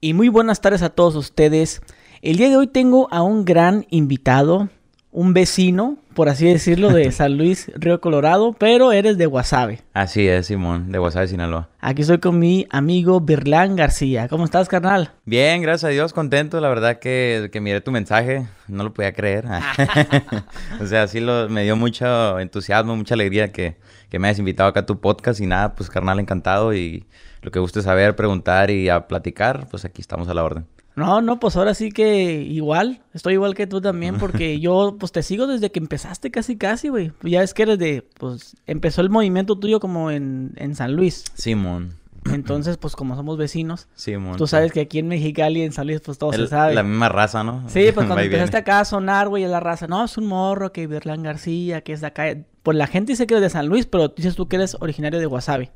y muy buenas tardes a todos ustedes. El día de hoy tengo a un gran invitado, un vecino, por así decirlo, de San Luis, Río Colorado, pero eres de Guasave. Así es, Simón, de Guasave, Sinaloa. Aquí estoy con mi amigo Birlán García. ¿Cómo estás, carnal? Bien, gracias a Dios, contento. La verdad que, que miré tu mensaje, no lo podía creer. o sea, sí lo, me dio mucho entusiasmo, mucha alegría que, que me hayas invitado acá a tu podcast y nada, pues carnal, encantado y lo que guste saber, preguntar y a platicar, pues aquí estamos a la orden. No, no, pues ahora sí que igual, estoy igual que tú también, porque yo pues te sigo desde que empezaste casi casi, güey. Ya es que eres de, pues empezó el movimiento tuyo como en, en San Luis. Simón. Entonces, pues como somos vecinos, Simón. tú sabes que aquí en Mexicali, en San Luis, pues todo El- se sabe. La misma raza, ¿no? Sí, pues cuando empezaste acá a sonar, güey, a la raza, no, es un morro, que Berlán García, que es de acá. Pues la gente dice que eres de San Luis, pero dices tú que eres originario de Guasave.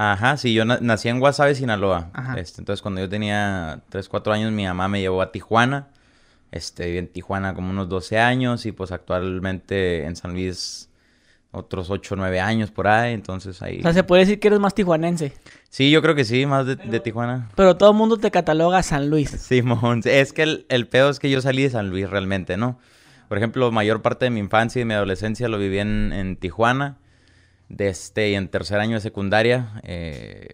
Ajá, sí, yo na- nací en Guasave, Sinaloa. Ajá. Este, entonces, cuando yo tenía 3, 4 años, mi mamá me llevó a Tijuana. Este, viví en Tijuana como unos 12 años y pues actualmente en San Luis otros 8, 9 años por ahí. Entonces ahí... O sea, se puede decir que eres más tijuanense, Sí, yo creo que sí, más de, de Tijuana. pero todo el mundo te cataloga San Luis. Simón, es que el, el pedo es que yo salí de San Luis realmente, ¿no? Por ejemplo, mayor parte de mi infancia y mi adolescencia lo viví en, en Tijuana. Desde y en tercer año de secundaria eh,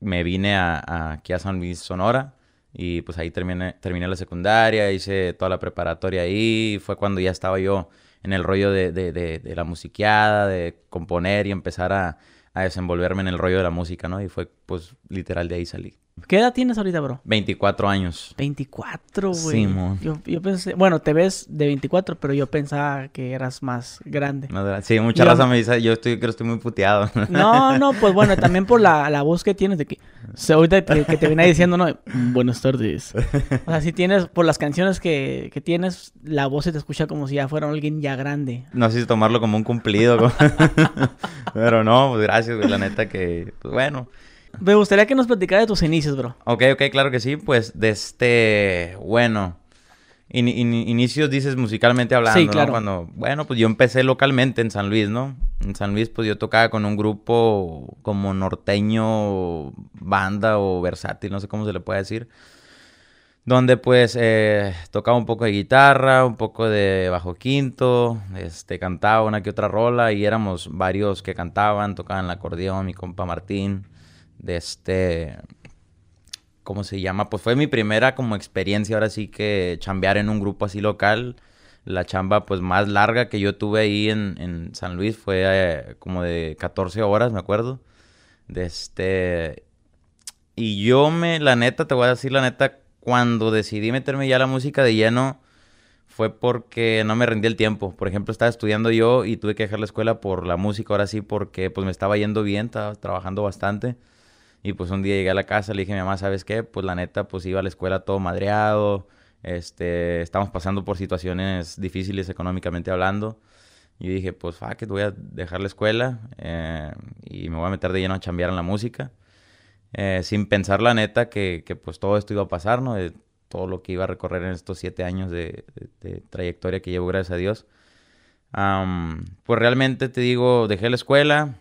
me vine a, a- aquí a San Luis, Sonora. Y pues ahí terminé, terminé la secundaria, hice toda la preparatoria ahí. Fue cuando ya estaba yo en el rollo de, de- de- de la musiqueada, de componer y empezar a, a desenvolverme en el rollo de la música, ¿no? Y fue pues literal de ahí salí. ¿Qué edad tienes ahorita, bro? 24 años. 24, güey. Simón. Yo, yo pensé, bueno, te ves de 24, pero yo pensaba que eras más grande. Más Sí, mucha Yo- raza me dice, yo estoy, creo que estoy muy puteado. No, no, pues bueno, también por la, la voz que tienes de que... O sea, ahorita que, que te venía diciendo, ¿no? Buenas tardes. O sea, si tienes, por las canciones que, que tienes, la voz se te escucha como si ya fuera alguien ya grande. No sé si tomarlo como un cumplido. como- Pero no, pues gracias, güey, la neta que, pues bueno. Me gustaría que nos platicara de tus inicios, bro. Ok, ok, claro que sí, pues de este, bueno, in- in- inicios dices musicalmente hablando, Sí, ¿no? claro. Cuando, bueno, pues yo empecé localmente en San Luis, ¿no? En San Luis, pues yo tocaba con un grupo como norteño, banda o versátil, no sé cómo se le puede decir. Donde pues eh, tocaba un poco de guitarra, un poco de bajo quinto, este, cantaba una que otra rola y éramos varios que cantaban, tocaban el acordeón, mi compa Martín, de este, ¿cómo se llama? Pues fue mi primera como experiencia ahora sí que chambear en un grupo así local. La chamba pues más larga que yo tuve ahí en, en San Luis fue eh, como de 14 horas, me acuerdo. De este... Y yo me, la neta, te voy a decir la neta, cuando decidí meterme ya a la música de lleno, fue porque no me rendí el tiempo. Por ejemplo, estaba estudiando yo y tuve que dejar la escuela por la música, ahora sí, porque pues me estaba yendo bien, estaba trabajando bastante. Y pues un día llegué a la casa, le dije a mi mamá, ¿sabes qué? Pues la neta, pues iba a la escuela todo madreado, este, estamos pasando por situaciones difíciles económicamente hablando. Y dije, pues, fuck it, voy a dejar la escuela eh, y me voy a meter de lleno a chambear en la música. Eh, sin pensar la neta que, que, pues todo esto iba a pasar, ¿no? De todo lo que iba a recorrer en estos siete años de, trayectoria que llevo, gracias a Dios. Pues realmente te digo, dejé la escuela,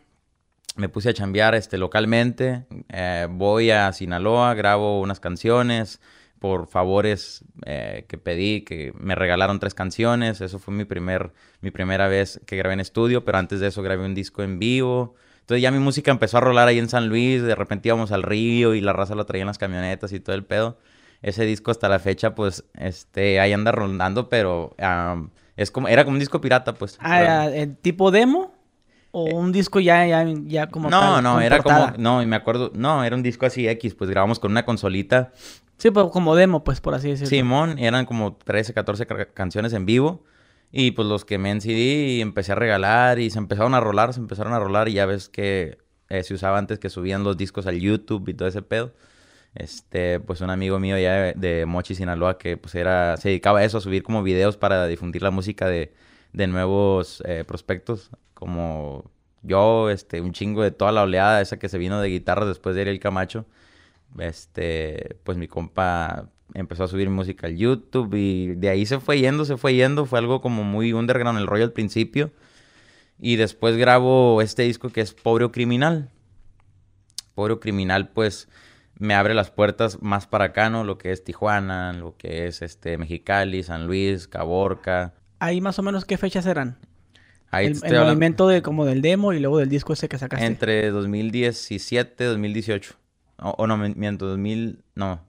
me puse a chambear este, localmente, eh, voy a Sinaloa, grabo unas canciones por favores eh, que pedí, que me regalaron tres canciones, eso fue mi, primer, mi primera vez que grabé en estudio, pero antes de eso grabé un disco en vivo. Entonces ya mi música empezó a rolar ahí en San Luis, de repente íbamos al río y la raza lo traía en las camionetas y todo el pedo. Ese disco hasta la fecha, pues, este, ahí anda rondando, pero es como, era como un disco pirata, pues. Ah, ¿el tipo demo? ¿O un disco ya, ya, ya como no, tal, no, era portada? como, no, y me acuerdo, no, era un disco así X, pues grabamos con una consolita. Sí, pero como demo, pues, por así decirlo. Simón, eran como 13, 14 ca- canciones en vivo. Y pues los quemé en CD y empecé a regalar y se empezaron a rolar, se empezaron a rolar y ya ves que eh, se usaba antes que subían los discos al YouTube y todo ese pedo. Este, pues un amigo mío ya de, de Mochi, Sinaloa, que pues era, se dedicaba a eso, a subir como videos para difundir la música de, de nuevos eh, prospectos, como yo, este, un chingo de toda la oleada esa que se vino de guitarras después de Ariel Camacho. Este, pues mi compa empezó a subir música al YouTube y de ahí se fue yendo, se fue yendo, fue algo como muy underground el rollo al principio. Y después grabo este disco que es Pobre o Criminal. Pobre Criminal, pues me abre las puertas más para acá, ¿no? Lo que es Tijuana, lo que es este Mexicali, San Luis, Caborca. Ahí más o menos qué fechas eran. Ahí el, el movimiento de como del demo y luego del disco ese que sacaste. entre 2017 y 2018. O, o no, miento, 2000, no.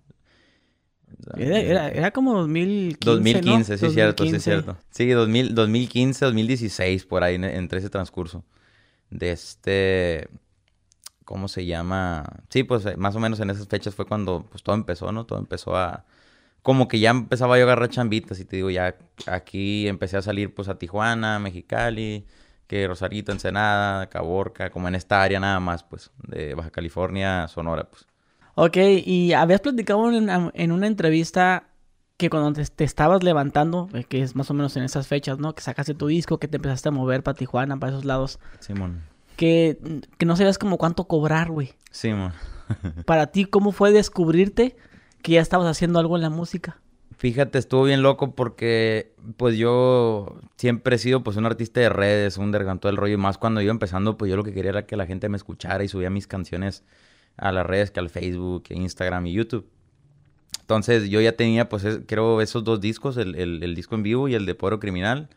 Era, era, era como 2015, 2015, ¿no? sí, cierto, sí, 2015. cierto. Sí, 2000, 2015, 2016, por ahí, en- entre ese transcurso. De este, ¿cómo se llama? Sí, pues eh, más o menos en esas fechas fue cuando pues todo empezó, ¿no? Todo empezó a... Como que ya empezaba yo a agarrar chambitas y te digo, ya aquí empecé a salir pues a Tijuana, Mexicali, que Rosarito, Ensenada, Caborca, como en esta área nada más, pues, de Baja California, Sonora, pues. Ok, y habías platicado en una, en una entrevista que cuando te, te estabas levantando, eh, que es más o menos en esas fechas, ¿no? Que sacaste tu disco, que te empezaste a mover para Tijuana, para esos lados, Simón. que, que no sabías como cuánto cobrar, güey. Simón. Para ti, ¿cómo fue descubrirte que ya estabas haciendo algo en la música? Fíjate, estuvo bien loco porque pues yo siempre he sido pues un artista de redes, un todo el rollo y más cuando iba empezando pues yo lo que quería era que la gente me escuchara y subía mis canciones a las redes, que al Facebook, Instagram y YouTube. Entonces yo ya tenía pues es- creo esos dos discos, el, el- el disco en vivo y el de Pueblo Criminal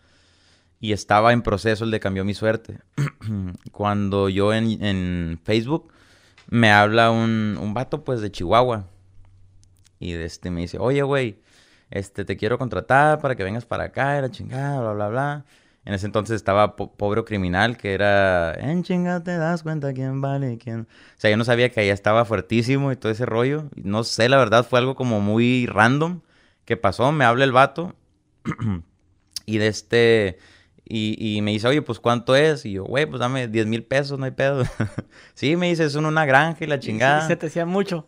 y estaba en proceso el de Cambió mi suerte. cuando yo en, en Facebook me habla un, un vato pues de Chihuahua y de este me dice, oye güey, este, te quiero contratar para que vengas para acá, era chingada, bla, bla, bla. En ese entonces estaba Po- Pobre o Criminal, que era, en chinga te das cuenta quién vale y quién... O sea, yo no sabía que allá estaba fuertísimo y todo ese rollo. Y No sé, la verdad, fue algo como muy random que pasó. Me habla el vato y de este... Y, y me dice, oye, pues, ¿cuánto es? Y yo, güey, pues, dame 10 mil pesos, no hay pedo. sí, me dice, es una granja y la Y chingada. se te hacía mucho.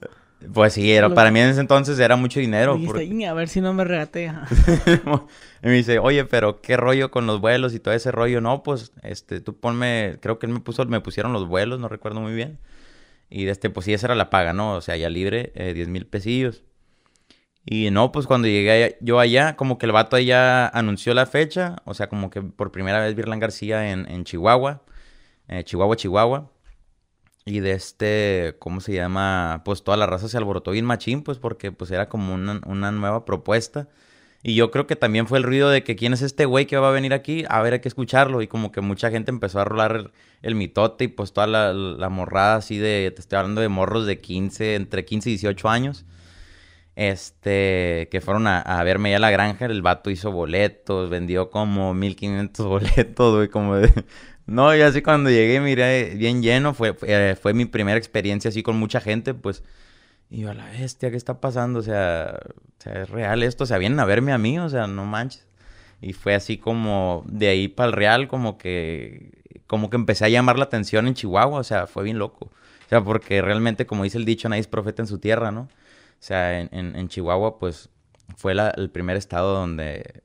Pues sí, era, Lo- para mí en ese entonces era mucho dinero. Dijiste, porque- "Iña, a ver si no me regatea. y me dice, oye, pero qué rollo con los vuelos y todo ese rollo. No, pues, este, tú ponme, creo que él me puso, me pusieron los vuelos, no recuerdo muy bien. Y este, pues sí, esa era la paga, ¿no? O sea, ya libre, eh, 10 mil pesillos. Y no, pues cuando llegué allá- yo allá, como que el vato allá anunció la fecha. O sea, como que por primera vez Virlan García en, en Chihuahua. eh, Chihuahua, Chihuahua. Y de este, ¿cómo se llama? Pues toda la raza se alborotó bien machín, pues porque pues era como una, una nueva propuesta. Y yo creo que también fue el ruido de que quién es este güey que va a venir aquí, a ver, hay que escucharlo. Y como que mucha gente empezó a rolar el, mitote y pues toda la, la morrada así de, te estoy hablando de morros de 15, entre 15 y 18 años. Este, que fueron a, a verme ya a la granja, el vato hizo boletos, vendió como 1500 boletos, güey, como de... No, y así cuando llegué, miré bien lleno, fue, fue, eh, fue mi primera experiencia así con mucha gente, pues... Y yo, a la bestia, ¿qué está pasando? O sea, o es real esto, o sea, vienen a verme a mí, o sea, no manches. Y fue así como de ahí para el real, como que, como que empecé a llamar la atención en Chihuahua, o sea, fue bien loco. O sea, porque realmente, como dice el dicho, nadie es profeta en su tierra, ¿no? O sea, en, en, Chihuahua, pues, fue el primer estado donde,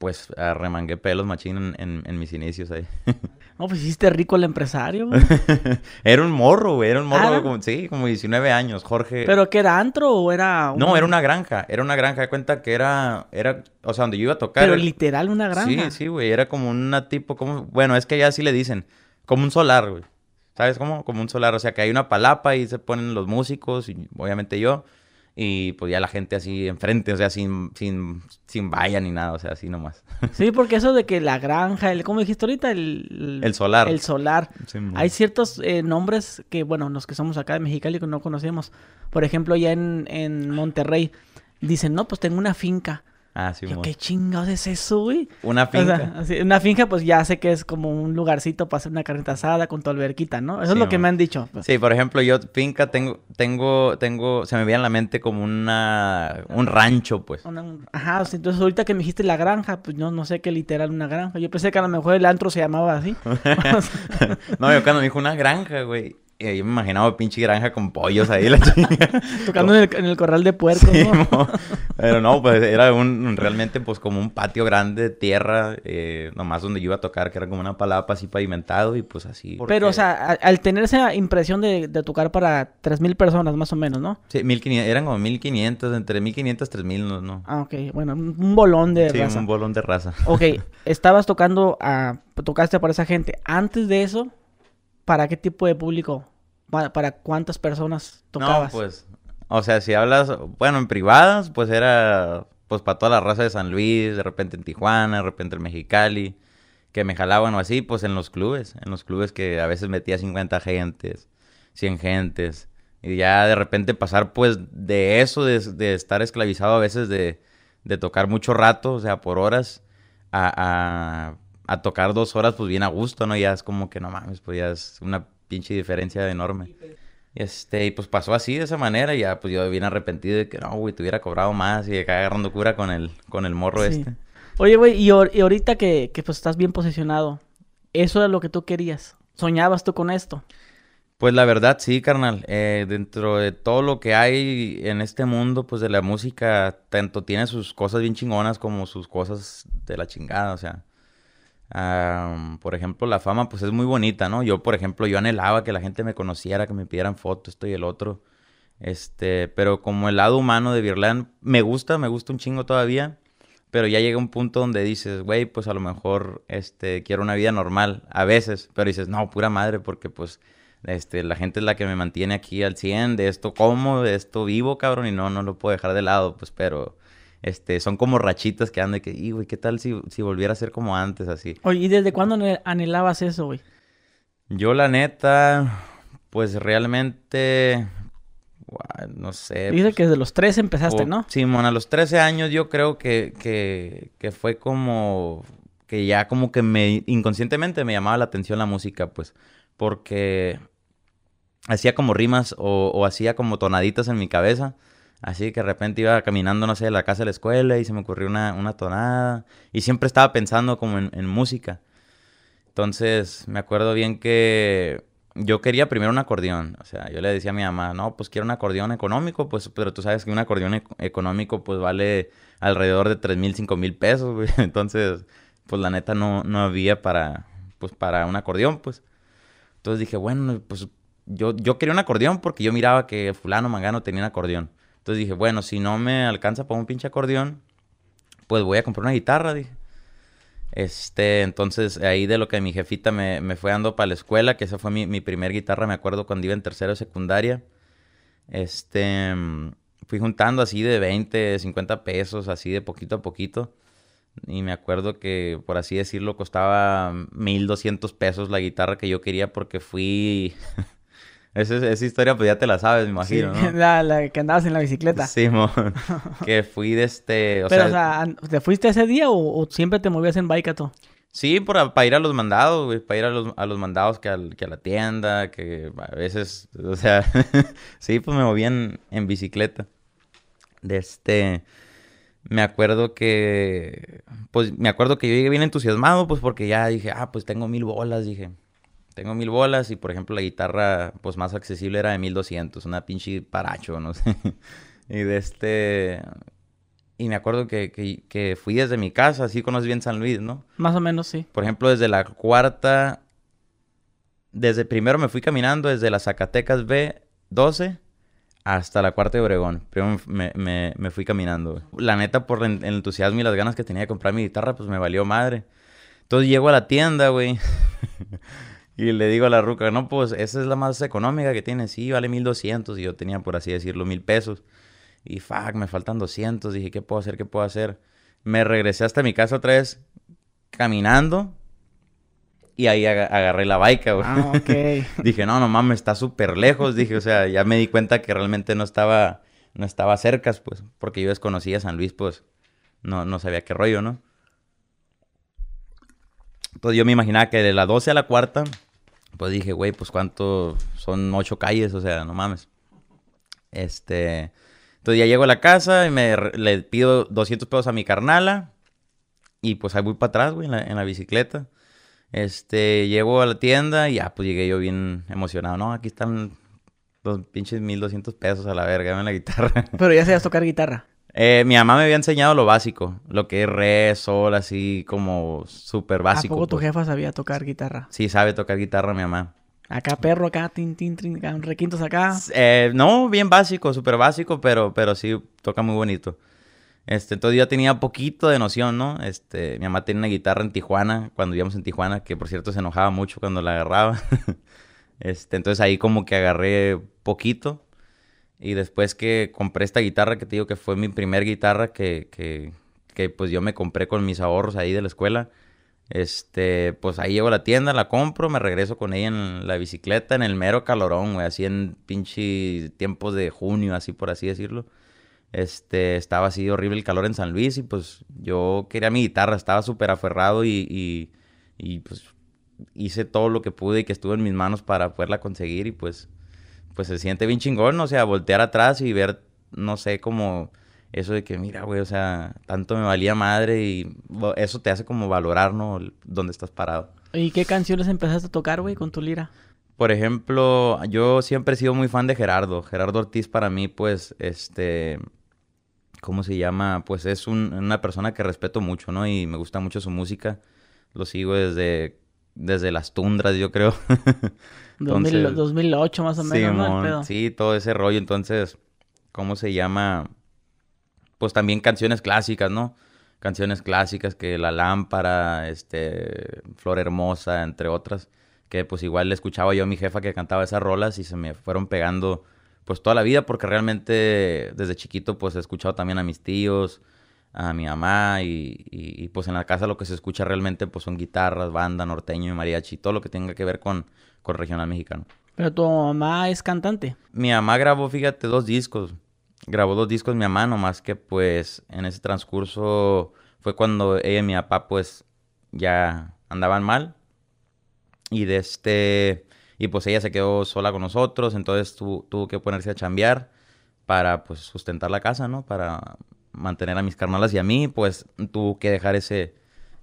pues, arremangué pelos machín en, en- en mis inicios ahí. No, pues hiciste rico el empresario, güey. era un morro, güey, era un morro, Ah, como, sí, como 19 años, Jorge. ¿Pero qué era antro o era...? No, era una granja, era una granja, de cuenta que era, era, o sea, donde yo iba a tocar. Pero era- literal una granja. Sí, sí, güey, era como una tipo, como, bueno, es que ya así le dicen, como un solar, güey. ¿Sabes cómo? Como un solar, o sea, que hay una palapa y se ponen los músicos y obviamente yo. Y pues ya la gente así enfrente, o sea, sin, sin, sin valla ni nada, o sea, así nomás. Sí, porque eso de que la granja, el, ¿cómo dijiste ahorita? El, El solar. El solar. Sí. Hay ciertos eh, nombres que, bueno, los que somos acá de Mexicali que no conocemos. Por ejemplo, ya en, en Monterrey dicen, no, pues tengo una finca. Ah, sí, Yo. ¿qué chingados es eso, güey? Una O sea, finca. así, una finca, pues ya sé que es como un lugarcito para hacer una carnita asada con tu alberquita, ¿no? Eso Sí, es lo que me han dicho. pues. Sí, por ejemplo, yo finca tengo, tengo, tengo, se me viene a la mente como una, un rancho, pues. Una- Ajá, o sea, entonces ahorita que me dijiste la granja, pues no, no sé qué literal una granja. Yo pensé que a lo mejor el antro se llamaba así. no, yo cuando me dijo una granja, güey, eh, yo me imaginaba pinche granja con pollos ahí, la chingada. Tocando en el, en el corral de puercos, Sí, ¿no? mo. Pero no, pues era un, realmente pues como un patio grande de tierra, eh, nomás donde yo iba a tocar, que era como una palapa así pavimentado y pues así. Pero, o sea, a- al tener esa impresión de, de tocar para 3.000 personas más o menos, ¿no? Sí, 1500, eran como 1500, entre 1500 y 3000, no, no. Ah, ok. Bueno, un, bolón de Sí, raza. un bolón de raza. Ok, estabas tocando a... Tocaste para esa gente. Antes de eso, ¿para qué tipo de público Pa- ¿Para cuántas personas tocabas? No, pues, o sea, si hablas, bueno, en privadas, pues era, pues para toda la raza de San Luis, de repente en Tijuana, de repente en Mexicali, que me jalaban o así, pues en los clubes, en los clubes que a veces metía 50 gentes, 100 gentes, y ya de repente pasar pues de eso, de, de estar esclavizado a veces de, de tocar mucho rato, o sea, por horas, a, a, a tocar dos horas, pues bien a gusto, ¿no? Ya es como que no mames, pues ya es una pinche diferencia enorme. Y este, y pues pasó así de esa manera, y ya pues yo bien arrepentido de que no, güey, te hubiera cobrado más y acá agarrando cura con el, con el morro Sí. este. Oye, güey, y, y ahorita que, que pues estás bien posicionado, ¿eso es lo que tú querías? ¿Soñabas tú con esto? Pues la verdad sí, carnal. Eh, dentro de todo lo que hay en este mundo, pues de la música, tanto tiene sus cosas bien chingonas como sus cosas de la chingada, o sea. Am, por ejemplo, la fama, pues es muy bonita, ¿no? Yo, por ejemplo, yo anhelaba que la gente me conociera, que me pidieran fotos, esto y el otro. Este, pero como el lado humano de Virlan, me gusta, me gusta un chingo todavía. Pero ya llega un punto donde dices, güey, pues a lo mejor, este, quiero una vida normal, a veces. Pero dices, no, pura madre, porque pues, este, la gente es la que me mantiene aquí al 100, de esto como, de esto vivo, cabrón, y no, no lo puedo dejar de lado, pues, pero, este, son como rachitas que andan de que, y, güey, ¿qué tal si, si volviera a ser como antes, así? Oye, ¿y desde cuándo anhelabas eso, güey? Yo, la neta, pues, realmente, no sé. Dice pues, que desde los tres empezaste, o- ¿no? Simón, a los 13 años yo creo que, que, que fue como que ya como que me inconscientemente me llamaba la atención la música, pues, porque hacía como rimas o, o hacía como tonaditas en mi cabeza. Así que de repente iba caminando, no sé, de la casa a la escuela y se me ocurrió una, una tonada. Y siempre estaba pensando como en, música. Entonces, me acuerdo bien que yo quería primero un acordeón. O sea, yo le decía a mi mamá, no, pues quiero un acordeón económico, pues, pero tú sabes que un acordeón ec- económico, pues, vale alrededor de tres mil, cinco mil pesos. Entonces, pues, la neta no, no había para, pues, para un acordeón, pues. Entonces dije, bueno, pues, yo, yo quería un acordeón porque yo miraba que fulano, mangano tenía un acordeón. Entonces dije, bueno, si no me alcanza para un pinche acordeón, pues voy a comprar una guitarra, dije. Este, entonces ahí de lo que mi jefita me, me fue dando para la escuela, que esa fue mi, mi primer guitarra, me acuerdo cuando iba en tercero de secundaria. Este, fui juntando así de 20, 50 pesos, así de poquito a poquito. Y me acuerdo que, por así decirlo, costaba 1200 pesos la guitarra que yo quería porque fui... esa, esa historia pues ya te la sabes, me imagino, Sí, ¿no? la, la que andabas en la bicicleta. Simón, que fui de este, o Pero, sea, o sea, ¿te fuiste ese día o, o siempre te movías en Baicato? sí, para, para ir a los mandados, güey, para ir a los, a los mandados que, al- que a la tienda, que a veces, o sea, sí, pues me moví en, en bicicleta. De este, me acuerdo que, pues me acuerdo que yo llegué bien entusiasmado, pues porque ya dije, ah, pues tengo mil bolas, dije. Tengo mil bolas y, por ejemplo, la guitarra, pues, más accesible era de 1200, una pinche paracho, no sé. Y de este... Y me acuerdo que, que, que fui desde mi casa, así conoces bien San Luis, ¿no? Más o menos, sí. Por ejemplo, desde la cuarta... Desde primero me fui caminando desde la Zacatecas B12 hasta la cuarta de Obregón. Primero me, me- me fui caminando. La neta, por el, el entusiasmo y las ganas que tenía de comprar mi guitarra, pues me valió madre. Entonces llego a la tienda, güey. y le digo a la ruca, no, pues esa es la más económica que tiene. Sí, vale 1200. Y yo tenía, por así decirlo, mil pesos. Y fuck, me faltan 200. Dije, ¿qué puedo hacer? ¿Qué puedo hacer? Me regresé hasta mi casa otra vez caminando. Y ahí aga- agarré la baica, güey. Ah, ok. Dije, no, no mames, está súper lejos. Dije, o sea, ya me di cuenta que realmente no estaba, no estaba cerca, pues, porque yo desconocía San Luis, pues, no, no sabía qué rollo, ¿no? Entonces yo me imaginaba que de la 12 a la cuarta, pues dije, güey, pues cuánto son ocho calles, o sea, no mames. Este, entonces ya llego a la casa y me le pido 200 pesos a mi carnala y pues ahí voy para atrás, güey, en la, en la bicicleta. Este, llego a la tienda y ya, pues llegué yo bien emocionado. No, aquí están los pinches 1200 pesos a la verga en la guitarra. Pero ya sabías tocar guitarra. Eh, mi mamá me había enseñado lo básico, lo que es re, sol, así como súper básico. ¿A poco tu pues. jefa sabía tocar guitarra? Sí, sabe tocar guitarra mi mamá. Acá perro, acá, tin, tin, tin, acá, requintos acá. Eh, no, bien básico, súper básico, pero, pero sí toca muy bonito. Este, entonces yo tenía poquito de noción, ¿no? Este, mi mamá tenía una guitarra en Tijuana, cuando vivíamos en Tijuana, que por cierto se enojaba mucho cuando la agarraba. Este, entonces ahí como que agarré poquito. Y después que compré esta guitarra, que te digo que fue mi primer guitarra que, que, que pues yo me compré con mis ahorros ahí de la escuela. Este, pues ahí llego a la tienda, la compro, me regreso con ella en la bicicleta, en el mero calorón, güey, así en pinche tiempos de junio, así por así decirlo. Este, estaba así horrible el calor en San Luis y pues yo quería mi guitarra, estaba súper aferrado y, y, y, pues hice todo lo que pude y que estuvo en mis manos para poderla conseguir y pues, pues se siente bien chingón, o sea, voltear atrás y ver, no sé, como eso de que, mira, güey, o sea, tanto me valía madre y eso te hace como valorar, ¿no? Dónde estás parado. ¿Y qué canciones empezaste a tocar, güey, con tu lira? Por ejemplo, yo siempre he sido muy fan de Gerardo. Gerardo Ortiz para mí, pues, este, ¿cómo se llama? Pues es una persona que respeto mucho, ¿no? Y me gusta mucho su música. Lo sigo desde, desde las tundras, yo creo. 2008 más o menos, sí, sí, todo ese rollo. Entonces, ¿cómo se llama? Pues también canciones clásicas, ¿no? Canciones clásicas que La Lámpara, este, Flor Hermosa, entre otras. Que pues igual le escuchaba yo a mi jefa que cantaba esas rolas y se me fueron pegando pues toda la vida, porque realmente desde chiquito pues he escuchado también a mis tíos, a mi mamá y, pues en la casa lo que se escucha realmente pues son guitarras, banda, norteño y mariachi, todo lo que tenga que ver con, con regional mexicano. Pero tu mamá es cantante. Mi mamá grabó, fíjate, dos discos. Grabó dos discos mi mamá, nomás que pues en ese transcurso fue cuando ella y mi papá pues ya andaban mal. Y de este y pues ella se quedó sola con nosotros, entonces tuvo que ponerse a chambear para pues sustentar la casa, ¿no? Para mantener a mis carnalas y a mí, pues tuvo que dejar ese,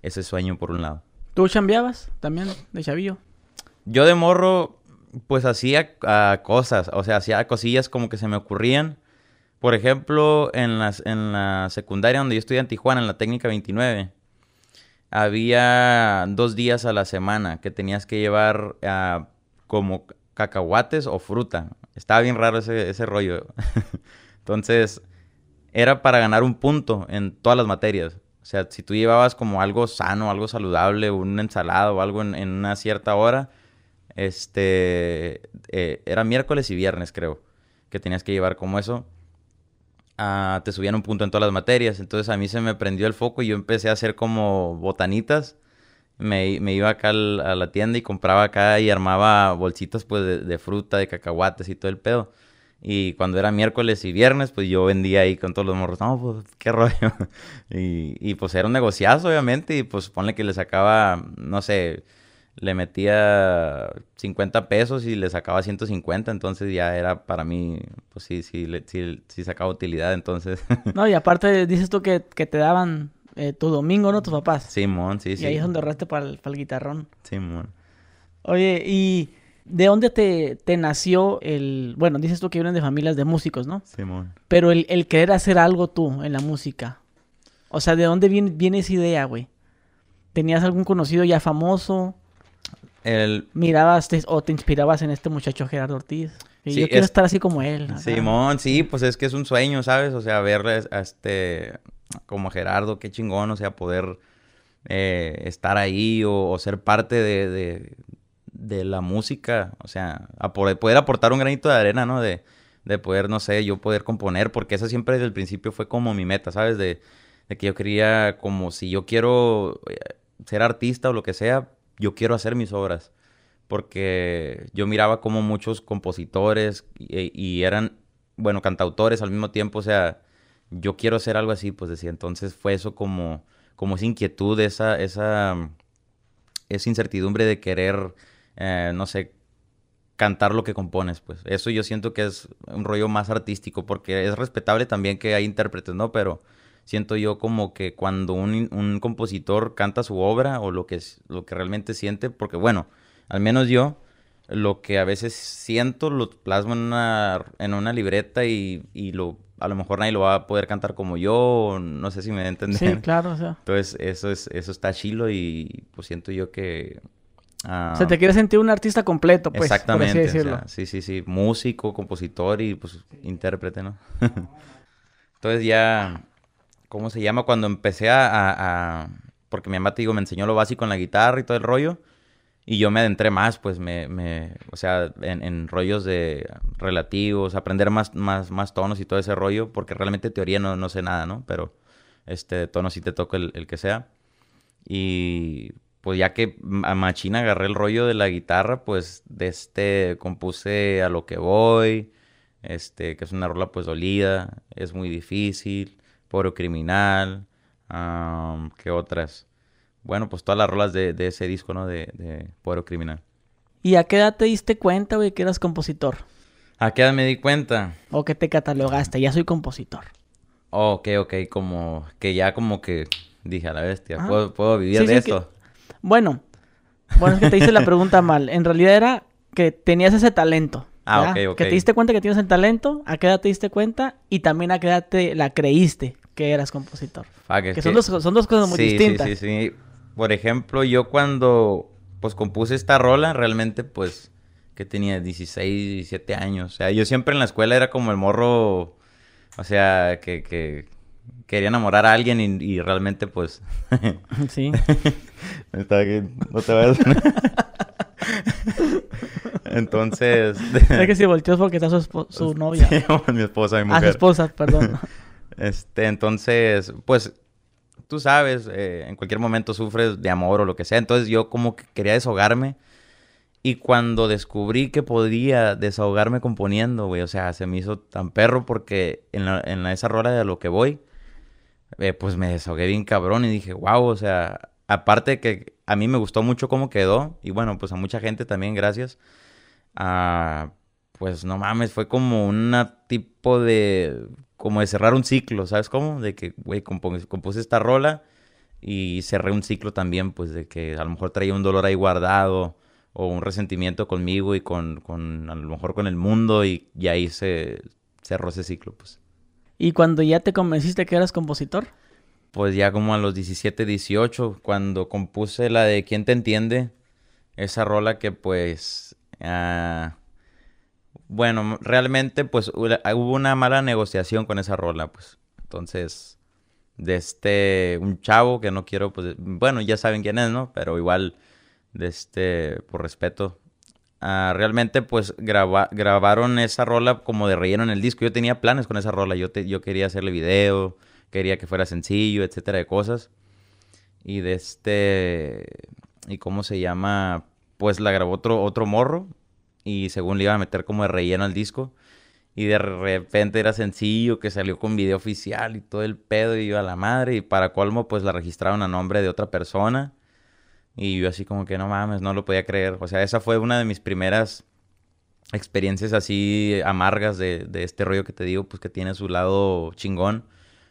ese sueño por un lado. ¿Tú chambeabas también de chavillo? Yo de morro, pues hacía ah, cosas, o sea, hacía cosillas como que se me ocurrían. Por ejemplo, en, las, en la secundaria donde yo estudié en Tijuana, en la técnica 29, había dos días a la semana que tenías que llevar a como cacahuates o fruta. Estaba bien raro ese, ese rollo. Entonces, era para ganar un punto en todas las materias. O sea, si tú llevabas como algo sano, algo saludable, un ensalado o algo en, una cierta hora, este, eh, era miércoles y viernes creo, que tenías que llevar como eso. Ah, te subían un punto en todas las materias. Entonces a mí se me prendió el foco y yo empecé a hacer como botanitas me, iba acá a la tienda y compraba acá y armaba bolsitas pues de, fruta, de cacahuates y todo el pedo. Y cuando era miércoles y viernes, pues yo vendía ahí con todos los morros. No, pues qué rollo. y, y pues era un negociazo, obviamente. Y pues ponle que le sacaba, no sé, le metía 50 pesos y le sacaba 150. Entonces ya era para mí, pues sí, sí, sí, sí sacaba utilidad. Entonces. no, y aparte dices tú que, que te daban eh, tu domingo, ¿no? Tus papás. Simón, sí, sí. Y ahí es donde ahorraste para el, para el guitarrón. Simón. Oye, ¿y de dónde te, te, nació el... Bueno, dices tú que vienen de familias de músicos, ¿no? Simón. Pero el, el querer hacer algo tú en la música. O sea, ¿de dónde viene, viene esa idea, güey? ¿Tenías algún conocido ya famoso? El... ¿Mirabas o te inspirabas en este muchacho Gerardo Ortiz? Sí, yo quiero estar así como él. Simón, sí, pues es que es un sueño, ¿sabes? O sea, verle a este como Gerardo, qué chingón, o sea, poder eh, estar ahí o, ser parte de, de, la música, o sea, a poder, aportar un granito de arena, ¿no? De, de poder, no sé, yo poder componer, porque eso siempre desde el principio fue como mi meta, ¿sabes? De, de que yo quería, como si yo quiero eh, ser artista o lo que sea, yo quiero hacer mis obras. Porque yo miraba como muchos compositores y, y eran, bueno, cantautores al mismo tiempo, o sea, yo quiero hacer algo así, pues decía, entonces fue eso como, como esa inquietud, esa, esa, esa incertidumbre de querer, eh, no sé, cantar lo que compones, pues. Eso yo siento que es un rollo más artístico, porque es respetable también que hay intérpretes, ¿no? Pero siento yo como que cuando un, un compositor canta su obra o lo que, lo que realmente siente, porque bueno, al menos yo, lo que a veces siento lo plasmo en una, en una libreta y, y lo a lo mejor nadie lo va a poder cantar como yo, no sé si me entender. Sí, claro, o sea. Entonces, eso es, eso está chilo y pues siento yo que. O sea, te quieres sentir un artista completo, pues. Exactamente. sí, sí, sí. Músico, compositor y pues intérprete, ¿no? Entonces ya. ¿Cómo se llama? Cuando empecé a, a, Porque mi mamá, te digo, me enseñó lo básico en la guitarra y todo el rollo. Y yo me adentré más, pues, me, me o sea, en, en, rollos de relativos, aprender más, más, más tonos y todo ese rollo, porque realmente teoría no, no sé nada, ¿no? Pero, este, tono sí te toca el, el que sea. Y, pues, ya que a machina agarré el rollo de la guitarra, pues, de este, compuse A Lo Que Voy, este, que es una rola, pues, dolida, es muy difícil, Poro Criminal, um, ¿qué otras? bueno, pues todas las rolas de, de ese disco, ¿no? De, de Poder Criminal. ¿Y a qué edad te diste cuenta, güey, que eras compositor? ¿A qué edad me di cuenta? ¿O que te catalogaste? Ya soy compositor. Oh, ok, ok, como que ya como que dije a la bestia, ¿puedo, ¿puedo, vivir de esto? Bueno, bueno, es que te hice la pregunta mal. En realidad era que tenías ese talento. Ah, ok, ok. Que te diste cuenta que tienes el talento, a qué edad te diste cuenta y también a qué edad te la creíste que eras compositor. que, son, Dos, son dos cosas muy distintas. Sí, sí, sí por ejemplo, yo cuando pues compuse esta rola, realmente pues que tenía 16, 17 años. O sea, yo siempre en la escuela era como el morro, o sea, que, que quería enamorar a alguien y, realmente pues... sí. Está aquí, no te vayas. Entonces... es que si volteó porque está su, su novia. Sí, mi esposa, mi mujer. Ah, su esposa, perdón. Este, entonces, pues tú sabes, eh, en cualquier momento sufres de amor o lo que sea. Entonces yo como que quería desahogarme. Y cuando descubrí que podía desahogarme componiendo, güey, o sea, se me hizo tan perro porque en, la, en esa rola de a lo que voy, eh, pues me desahogué bien cabrón y dije, wow, o sea, aparte que a mí me gustó mucho cómo quedó y bueno, pues a mucha gente también, gracias. Ah, pues no mames, fue como un tipo de como de cerrar un ciclo, ¿sabes cómo? De que, güey, compuse esta rola y cerré un ciclo también, pues de que a lo mejor traía un dolor ahí guardado o un resentimiento conmigo y con, con a lo mejor con el mundo y, y ahí se cerró ese ciclo, pues. ¿Y cuando ya te convenciste que eras compositor? Pues ya como a los 17, 18, cuando compuse la de ¿Quién te entiende? Esa rola que pues... Uh, bueno, realmente pues hubo una mala negociación con esa rola, pues. Entonces, de este, un chavo que no quiero, pues, bueno, ya saben quién es, ¿no? Pero igual, de este, por respeto, realmente pues grabaron esa rola como de relleno en el disco. Yo tenía planes con esa rola, yo, yo quería hacerle video, quería que fuera sencillo, etcétera, de cosas. Y de este, ¿y cómo se llama? Pues la grabó otro, otro morro, y según le iba a meter como de relleno al disco. Y de repente era sencillo que salió con video oficial y todo el pedo y iba a la madre. Y para colmo, pues la registraron a nombre de otra persona. Y yo así como que no mames, no lo podía creer. O sea, esa fue una de mis primeras experiencias así amargas de, de este rollo que te digo, pues que tiene su lado chingón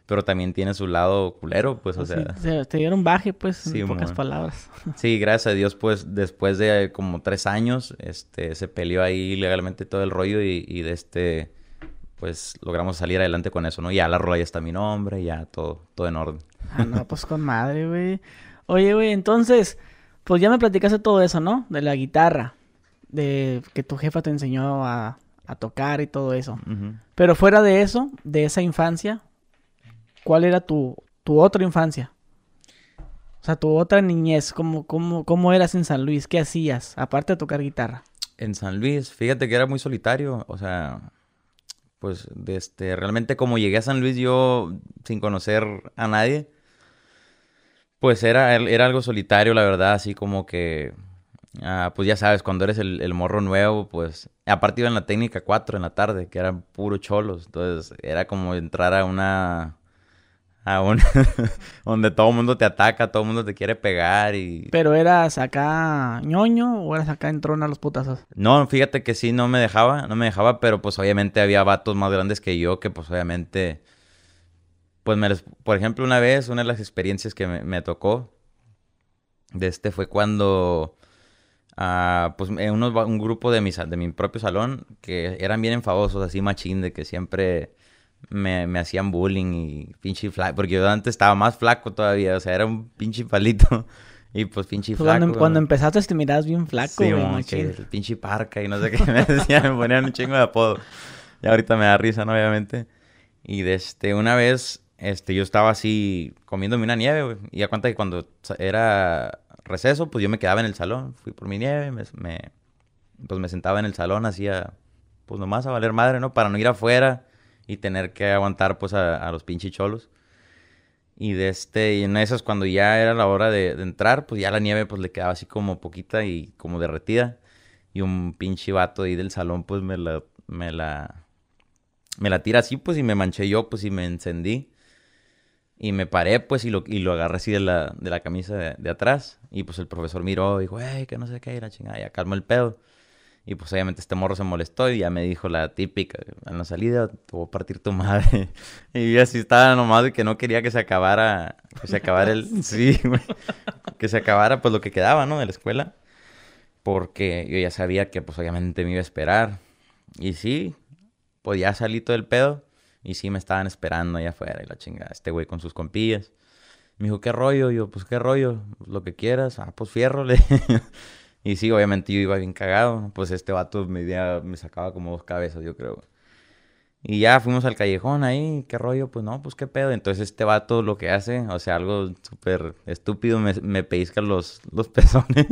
pero también tiene su lado culero, pues, o sea... te dieron baje, pues, en pocas palabras. Sí, gracias a Dios, pues, después de como tres años, este, se peleó ahí legalmente todo el rollo y, y de este, pues, logramos salir adelante con eso, ¿no? Ya la rola ya está mi nombre, ya todo, todo en orden. Ah, no, pues con madre, güey. Oye, güey, entonces, pues ya me platicaste todo eso, ¿no? De la guitarra, de que tu jefa te enseñó a, a tocar y todo eso. Pero fuera de eso, de esa infancia, ¿cuál era tu, tu otra infancia? O sea, tu otra niñez, ¿cómo, cómo, cómo eras en San Luis? ¿Qué hacías, aparte de tocar guitarra? En San Luis, fíjate que era muy solitario, o sea, pues, este, realmente como llegué a San Luis yo sin conocer a nadie, pues era, era algo solitario, la verdad, así como que, ah, pues ya sabes, cuando eres el, el, morro nuevo, pues, aparte iba en la técnica 4 en la tarde, que eran puro cholos, entonces era como entrar a una Aún, donde todo el mundo te ataca, todo el mundo te quiere pegar y... ¿Pero eras acá ñoño o eras acá en trona a los putazos? No, fíjate que sí, no me dejaba, no me dejaba, pero pues obviamente había vatos más grandes que yo que pues obviamente... Pues me. Por ejemplo, una vez, una de las experiencias que me, tocó de este fue cuando... Uh, pues un grupo de, mis, de mi propio salón que eran bien enfadosos, así machín, de que siempre me, me hacían bullying y pinche flaco. Porque yo antes estaba más flaco todavía, o sea, era un pinche palito. Y pues pinche pues flaco. Cuando, cuando, empezaste te mirabas bien flaco, sí, el pinche parca y no sé qué me decían, me ponían un chingo de apodo. Y ahorita me da risa, ¿no? Obviamente. Y desde este, una vez, este, yo estaba así comiéndome una nieve. Y ya cuenta que cuando era receso, pues yo me quedaba en el salón. Fui por mi nieve, me, pues me sentaba en el salón, hacía, pues nomás a valer madre, ¿no? Para no ir afuera y tener que aguantar, pues, a, los pinches cholos. Y de este, y en esas, cuando ya era la hora de, entrar, pues ya la nieve, pues, le quedaba así como poquita y como derretida. Y un pinche vato ahí del salón, pues, me la, me la, me la tira así, pues, y me manché yo, pues, y me encendí. Y me paré, pues, y lo, y lo agarré así de la, de la camisa de, atrás. Y pues el profesor miró y dijo, hey, que no sé qué, y la chingada, ya calma el pedo. Y pues obviamente este morro se molestó y ya me dijo la típica, en la salida te voy a partir tu madre. y yo así estaba nomás de que no quería que se acabara, que se acabara el, sí, güey, que se acabara pues lo que quedaba, ¿no? De la escuela. Porque yo ya sabía que pues obviamente me iba a esperar. Y sí, pues ya salí todo el pedo. Y sí, me estaban esperando allá afuera y la chingada. Este güey con sus compillas. Me dijo, ¿qué rollo? yo, pues, ¿qué rollo? Lo que quieras. Ah, pues, fierro, y sí, obviamente yo iba bien cagado. Pues este vato me, me sacaba como dos cabezas, yo creo. Y ya fuimos al callejón ahí, ¿qué rollo? Pues no, pues qué pedo. Entonces este vato lo que hace, o sea, algo súper estúpido, me, me pellizca los, los pezones.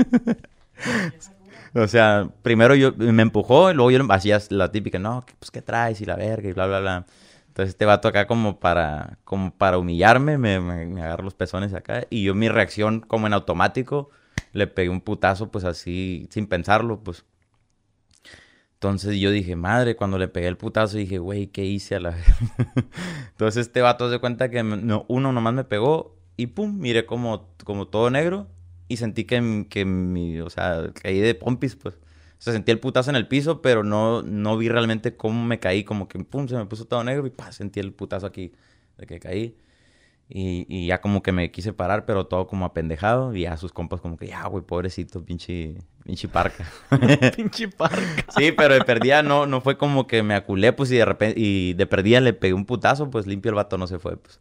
o sea, primero yo me empujó y luego yo hacía la típica, no, pues qué traes y la verga y bla, bla, bla. Entonces este vato acá como para, como para humillarme, me, me, agarra los pezones acá. Y yo mi reacción como en automático, le pegué un putazo pues así, sin pensarlo, pues. Entonces yo dije, madre, cuando le pegué el putazo dije, güey, ¿qué hice a la? Entonces este vato se cuenta que no, uno nomás me pegó y pum, miré como, como todo negro y sentí que, que mi, o sea, caí de pompis, pues. O sea, sentí el putazo en el piso, pero no, no vi realmente cómo me caí. Como que, pum, se me puso todo negro y pa, sentí el putazo aquí de que caí. Y, y, ya como que me quise parar, pero todo como apendejado. Y ya sus compas como que, ya, güey, pobrecito, pinche, pinche parca. pinche parca. sí, pero de perdida no, no fue como que me aculé, pues, y de repente, y de perdida le pegué un putazo, pues limpio el vato no se fue, pues.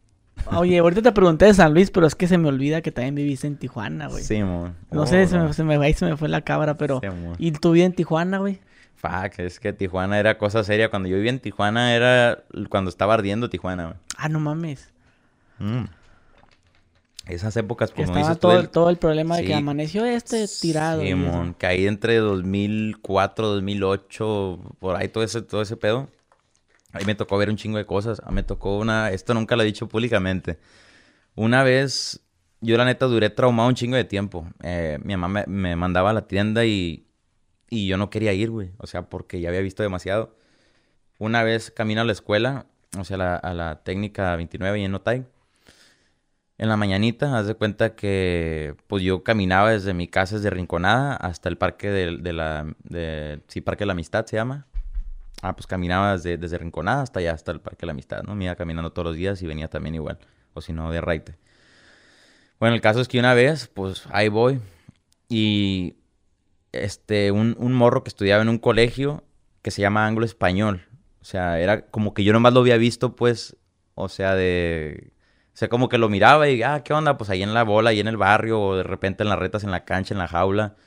Oye, ahorita te pregunté de San Luis, pero es que se me olvida que también viviste en Tijuana, güey. Sí, amor. No sé, se me, se, me, se me fue la cabra, pero... Sí, ¿Y tu vida en Tijuana, güey? Fuck, es que Tijuana era cosa seria. Cuando yo vivía en Tijuana era cuando estaba ardiendo Tijuana, güey. Ah, no mames. Mm. Esas épocas, como estaba dices todo, el... todo el problema de que amaneció este tirado. Sí, mon. Caí entre 2004, 2008, por ahí todo ese, todo ese pedo. Ahí me tocó ver un chingo de cosas. Ah, me tocó una... Esto nunca lo he dicho públicamente. Una vez, yo la neta duré traumado un chingo de tiempo. Eh, mi mamá me, mandaba a la tienda y, y yo no quería ir, güey. O sea, porque ya había visto demasiado. Una vez camino a la escuela, o sea, a la técnica 29 y en Otay. En la mañanita, haz de cuenta que pues yo caminaba desde mi casa, desde Rinconada, hasta el parque de, de la... De, sí, Parque de la Amistad se llama. Ah, pues caminaba desde, Rinconada hasta allá, hasta el Parque de la Amistad, ¿no? Me iba caminando todos los días y venía también igual. O si no, de raite. Bueno, el caso es que una vez, pues ahí voy. Y este, un, un morro que estudiaba en un colegio que se llama Anglo Español. O sea, era como que yo nomás lo había visto, pues, o sea, de... O sea, como que lo miraba y, ah, ¿qué onda? Pues ahí en la bola, ahí en el barrio, o de repente en las retas, en la cancha, en la jaula.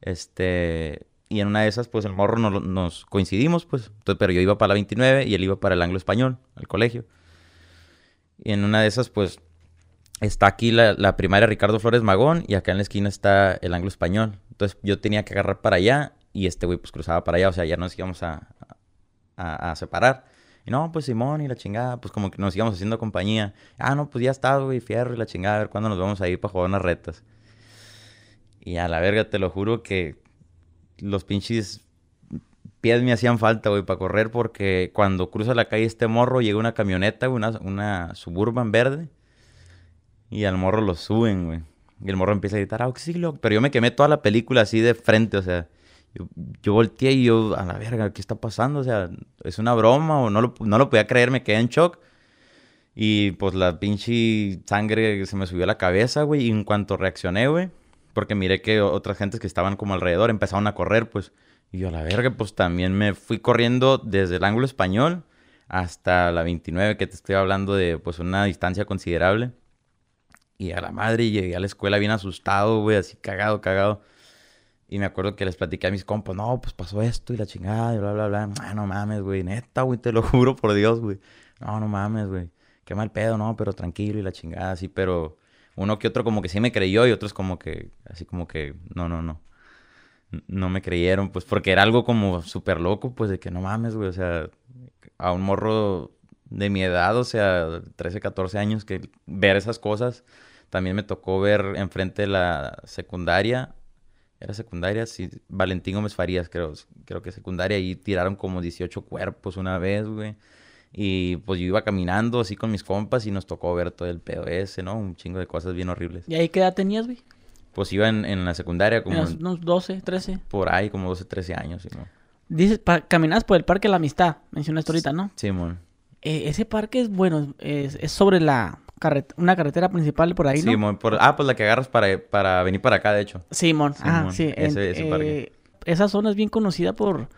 Este, y en una de esas, pues el morro nos, coincidimos, pues. pero yo iba para la 29 y él iba para el anglo español, al colegio. Y en una de esas, pues, está aquí la, primaria Ricardo Flores Magón y acá en la esquina está el anglo español. Entonces yo tenía que agarrar para allá y este güey pues cruzaba para allá, o sea, ya nos íbamos a, a, separar. Y no, pues Simón y la chingada, pues como que nos íbamos haciendo compañía. Ah, no, pues ya está, güey, fierro y la chingada, a ver cuándo nos vamos a ir para jugar unas retas. Y a la verga, te lo juro que los pinches pies me hacían falta, güey, para correr porque cuando cruza la calle este morro llega una camioneta, güey, una, una Suburban verde y al morro lo suben, güey. Y el morro empieza a gritar, auxilio. Pero yo me quemé toda la película así de frente, o sea, yo, yo volteé y yo, a la verga, ¿qué está pasando? O sea, ¿es una broma o no lo, no lo podía creer? Me quedé en shock. Y pues la pinche sangre se me subió a la cabeza, güey. Y en cuanto reaccioné, güey, porque miré que otras gentes que estaban como alrededor empezaron a correr, pues. Y yo la verga, pues también me fui corriendo desde el ángulo español hasta la 29, que te estoy hablando de pues una distancia considerable. Y a la madre llegué a la escuela bien asustado, güey, así cagado, cagado. Y me acuerdo que les platiqué a mis compas, no, pues pasó esto y la chingada y bla, bla, bla. Ah, no mames, güey, neta, güey, te lo juro por Dios, güey. No, no mames, güey. Qué mal pedo, no, pero tranquilo y la chingada, sí, pero Uno que otro como que sí me creyó y otros como que, así como que, no, no, no. No me creyeron, pues porque era algo como súper loco, pues de que no mames, güey, o sea, a un morro de mi edad, o sea, 13, 14 años, que ver esas cosas. También me tocó ver enfrente de la secundaria, era secundaria, sí, Valentín Gómez Farías, creo, creo que secundaria, y tiraron como 18 cuerpos una vez, güey. Y pues yo iba caminando así con mis compas y nos tocó ver todo el pedo ese, ¿no? Un chingo de cosas bien horribles. ¿Y ahí qué edad tenías, güey? Pues iba en, la secundaria como... unos 12, 13. Por ahí, como 12, 13 años, ¿no? Dices, caminabas por el Parque de la Amistad, mencionaste ahorita, ¿no? Sí, mon. Eh, ese parque es bueno, es, sobre la una carretera principal por ahí, ¿no? Sí, mon. ah, pues la que agarras para, para venir para acá, de hecho. Sí, mon. ah, sí. Ese, ese parque. Eh, esa zona es bien conocida por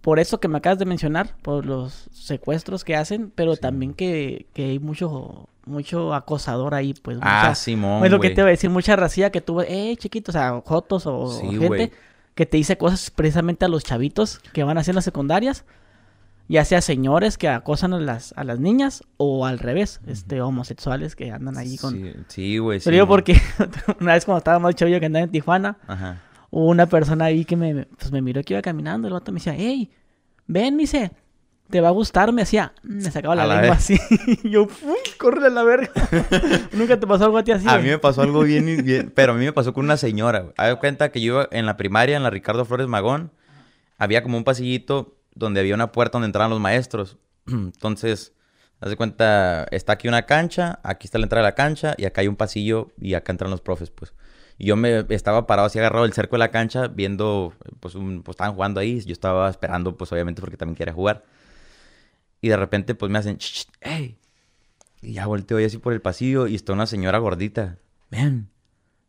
por eso que me acabas de mencionar, por los secuestros que hacen, pero también que, que, hay mucho mucho acosador ahí, pues. Ah, Simón. Es lo que te iba a decir, mucha racía que tuvo, eh, chiquitos, o sea, jotos o, gente que te dice cosas precisamente a los chavitos que van a hacer las secundarias, ya sea señores que acosan a las, a las niñas o al revés, este, homosexuales que andan ahí con. Sí, güey. Sí, Pero digo porque una vez cuando estaba más chavillo que andaba en Tijuana. Ajá hubo una persona ahí que me, pues me miró que iba caminando, el vato me decía, hey, ven, me dice, te va a gustar, me decía, me sacaba la, lengua así, y yo, uy, corre a la verga. ¿Nunca te pasó algo a ti así? A mí me pasó algo bien, bien, pero a mí me pasó con una señora, Haz cuenta que yo en la primaria, en la Ricardo Flores Magón, había como un pasillito donde había una puerta donde entraban los maestros. Entonces, haz de cuenta, está aquí una cancha, aquí está la entrada de la cancha, y acá hay un pasillo, y acá entran los profes, pues. Y yo me estaba parado así agarrado del cerco de la cancha viendo, pues, un, pues estaban jugando ahí. Yo estaba esperando, pues obviamente porque también quería jugar. Y de repente pues me hacen, ¡hey! Y ya volteo y así por el pasillo y está una señora gordita. Ven,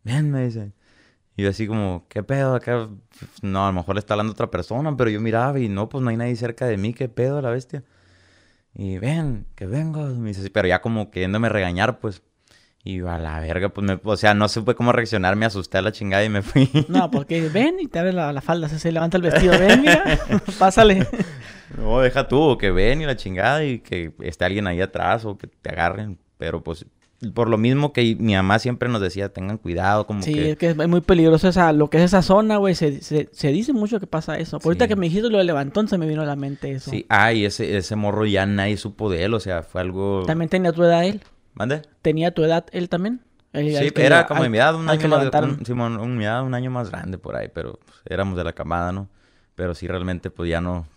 ven, me dicen. Y yo así como, ¿qué pedo acá? No, a lo mejor le está hablando otra persona, pero yo miraba y no, pues no hay nadie cerca de mí, ¿qué pedo la bestia? Y ven, que vengo. Me dice, pero ya como queriéndome regañar, pues. Y a la verga, pues me, o sea, no supe cómo reaccionar, me asusté a la chingada y me fui. No, porque ven y te abre la, la falda, se levanta el vestido, ven, mira, pásale. No, deja tú, que ven y la chingada y que esté alguien ahí atrás o que te agarren, pero pues por lo mismo que mi mamá siempre nos decía, tengan cuidado, como sí, que... es que es muy peligroso esa, lo que es esa zona, güey, se, se, dice mucho que pasa eso. Por ahorita que me dijiste lo de levantón, se me vino a la mente eso. Sí, ay, ese, ese morro ya nadie supo de él, o sea, fue algo... ¿También tenía tu edad él? ¿Mande? ¿Tenía tu edad él también? sí, era como de mi edad, un año, más, un, un, año más grande por ahí, pero pues, éramos de la camada, ¿no? Pero sí, realmente, pues ya no,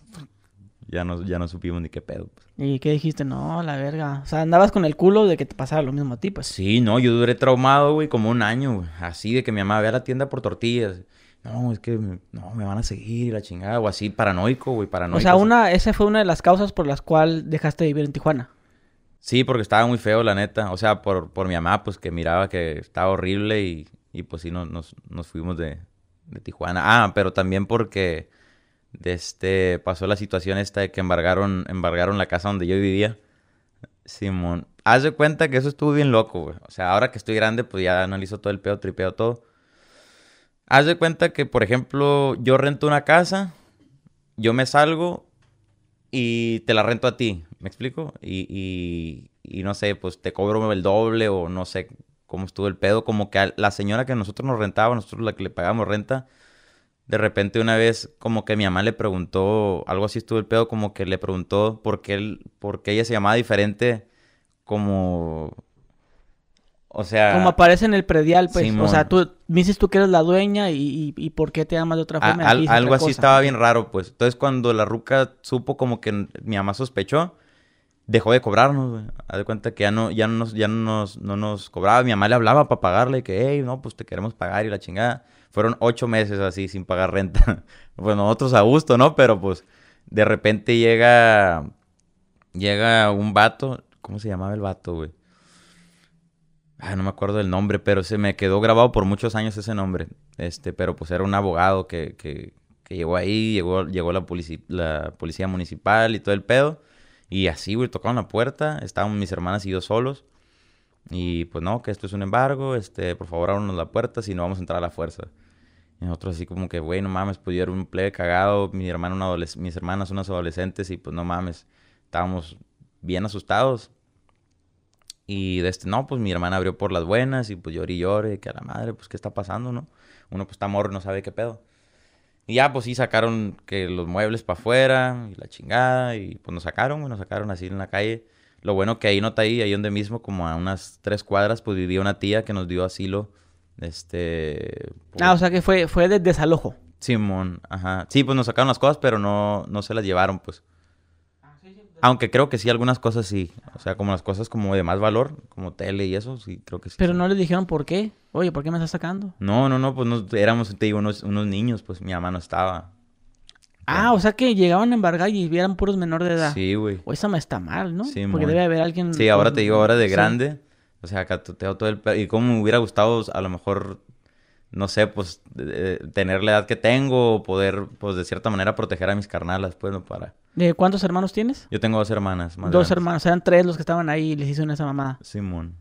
ya no, ya no supimos ni qué pedo. Pues. ¿Y qué dijiste? No, la verga. O sea, andabas con el culo de que te pasara lo mismo a ti, pues. Sí, no, yo duré traumado, güey, como un año, güey. Así de que mi mamá ve a la tienda por tortillas. No, es que no, me van a seguir la chingada, o así, paranoico, güey, paranoico. O sea, una, esa fue una de las causas por las cuales dejaste de vivir en Tijuana. Sí, porque estaba muy feo, la neta. O sea, por, por mi mamá, pues que miraba que estaba horrible y, y pues sí, nos, nos, fuimos de, de, Tijuana. Ah, pero también porque de este, pasó la situación esta de que embargaron, embargaron la casa donde yo vivía. Simón, haz de cuenta que eso estuvo bien loco, güey. O sea, ahora que estoy grande, pues ya analizo todo el pedo, tripeo todo. Haz de cuenta que, por ejemplo, yo rento una casa, yo me salgo y te la rento a ti, ¿me explico? Y, y, no sé, pues te cobro el doble o no sé cómo estuvo el pedo. Como que la señora que nosotros nos rentaba, nosotros la que le pagamos renta, de repente una vez como que mi mamá le preguntó, algo así estuvo el pedo, como que le preguntó por qué, él, por qué ella se llamaba diferente como o sea... Como aparece en el predial, pues. O sea, tú me dices tú que eres la dueña y, y, por qué te llamas de otra forma. algo así estaba bien raro, pues. Entonces, cuando la ruca supo como que mi mamá sospechó, dejó de cobrarnos, güey. Haz de cuenta que ya no, ya no nos, ya no nos, no nos cobraba. Mi mamá le hablaba para pagarle que, hey, no, pues te queremos pagar y la chingada. Fueron ocho meses así sin pagar renta. pues nosotros a gusto, ¿no? Pero pues de repente llega, llega un vato. ¿Cómo se llamaba el vato, güey? Ah, no me acuerdo del nombre, pero se me quedó grabado por muchos años ese nombre. Este, pero pues era un abogado que, que, que llegó ahí, llegó, llegó la, la policía municipal y todo el pedo. Y así, güey, tocaron la puerta, estaban mis hermanas y yo solos. Y pues no, que esto es un embargo, este, por favor ábrenos la puerta, si no vamos a entrar a la fuerza. Y nosotros así como que, güey, no mames, pues yo era un plebe cagado, mi hermano una mis hermanas unas adolescentes y pues no mames, estábamos bien asustados. Y de este, no, pues mi hermana abrió por las buenas y pues lloré y lloré, que a la madre, pues qué está pasando, ¿no? Uno pues está morro no sabe qué pedo. Y ya, pues sí, sacaron que los muebles para afuera y la chingada. Y pues nos sacaron, nos sacaron así en la calle. Lo bueno que ahí no está ahí, ahí donde mismo, como a unas tres cuadras, pues vivía una tía que nos dio asilo. Este. Ah, o sea que fue, fue de desalojo. Simón, ajá. Sí, pues nos sacaron las cosas, pero no, no se las llevaron, pues. Aunque creo que sí, algunas cosas sí. O sea, como las cosas como de más valor, como tele y eso, sí, creo que sí. Pero no les dijeron por qué. Oye, ¿por qué me estás sacando? No, no, no, pues nos, éramos, te digo, unos, unos niños, pues mi mamá no estaba. Ah, o sea que llegaban a embargar y vieran puros menores de edad. Sí, güey. O esa me está mal, ¿no? Sí, Porque debe haber alguien. Sí, ahora te digo, ahora de sí. grande. O sea, catuteo todo el... Y como me hubiera gustado, a lo mejor, no sé, pues, de- de tener la edad que tengo, o poder, pues, de cierta manera proteger a mis carnalas, pues, ¿no? Para... ¿De cuántos hermanos tienes? Yo tengo dos hermanas más Dos grandes. hermanos. Eran tres los que estaban ahí y les hicieron esa mamada. Simón.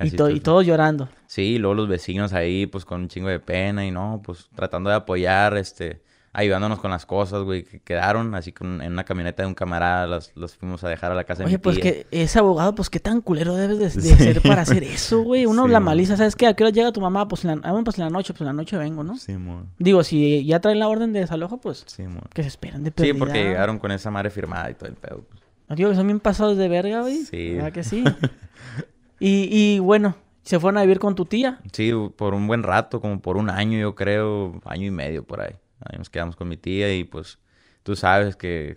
Y, to- y todos llorando. Sí, y luego los vecinos ahí, pues, con un chingo de pena y no, pues, tratando de apoyar, este... Ayudándonos con las cosas, güey, que quedaron, así con, en una camioneta de un camarada, las, los fuimos a dejar a la casa de Oye, mi pues tía. que ese abogado, pues qué tan culero debes de, de Sí. ser para hacer eso, güey. Uno Sí, la maliza, ¿sabes qué? ¿A qué hora llega tu mamá? Pues en la, ah, pues en la noche, pues en la noche vengo, ¿no? Simón, Digo, si ya traen la orden de desalojo, pues Simón. que se esperen de Sí, pérdida. porque llegaron con esa madre firmada y todo el pedo, pues. No digo que son bien pasados de verga, güey. Sí. ¿Verdad que sí? y, y bueno, se fueron a vivir con tu tía. Sí, por un buen rato, como por un año, yo creo, año y medio por ahí. Ahí nos quedamos con mi tía y pues tú sabes que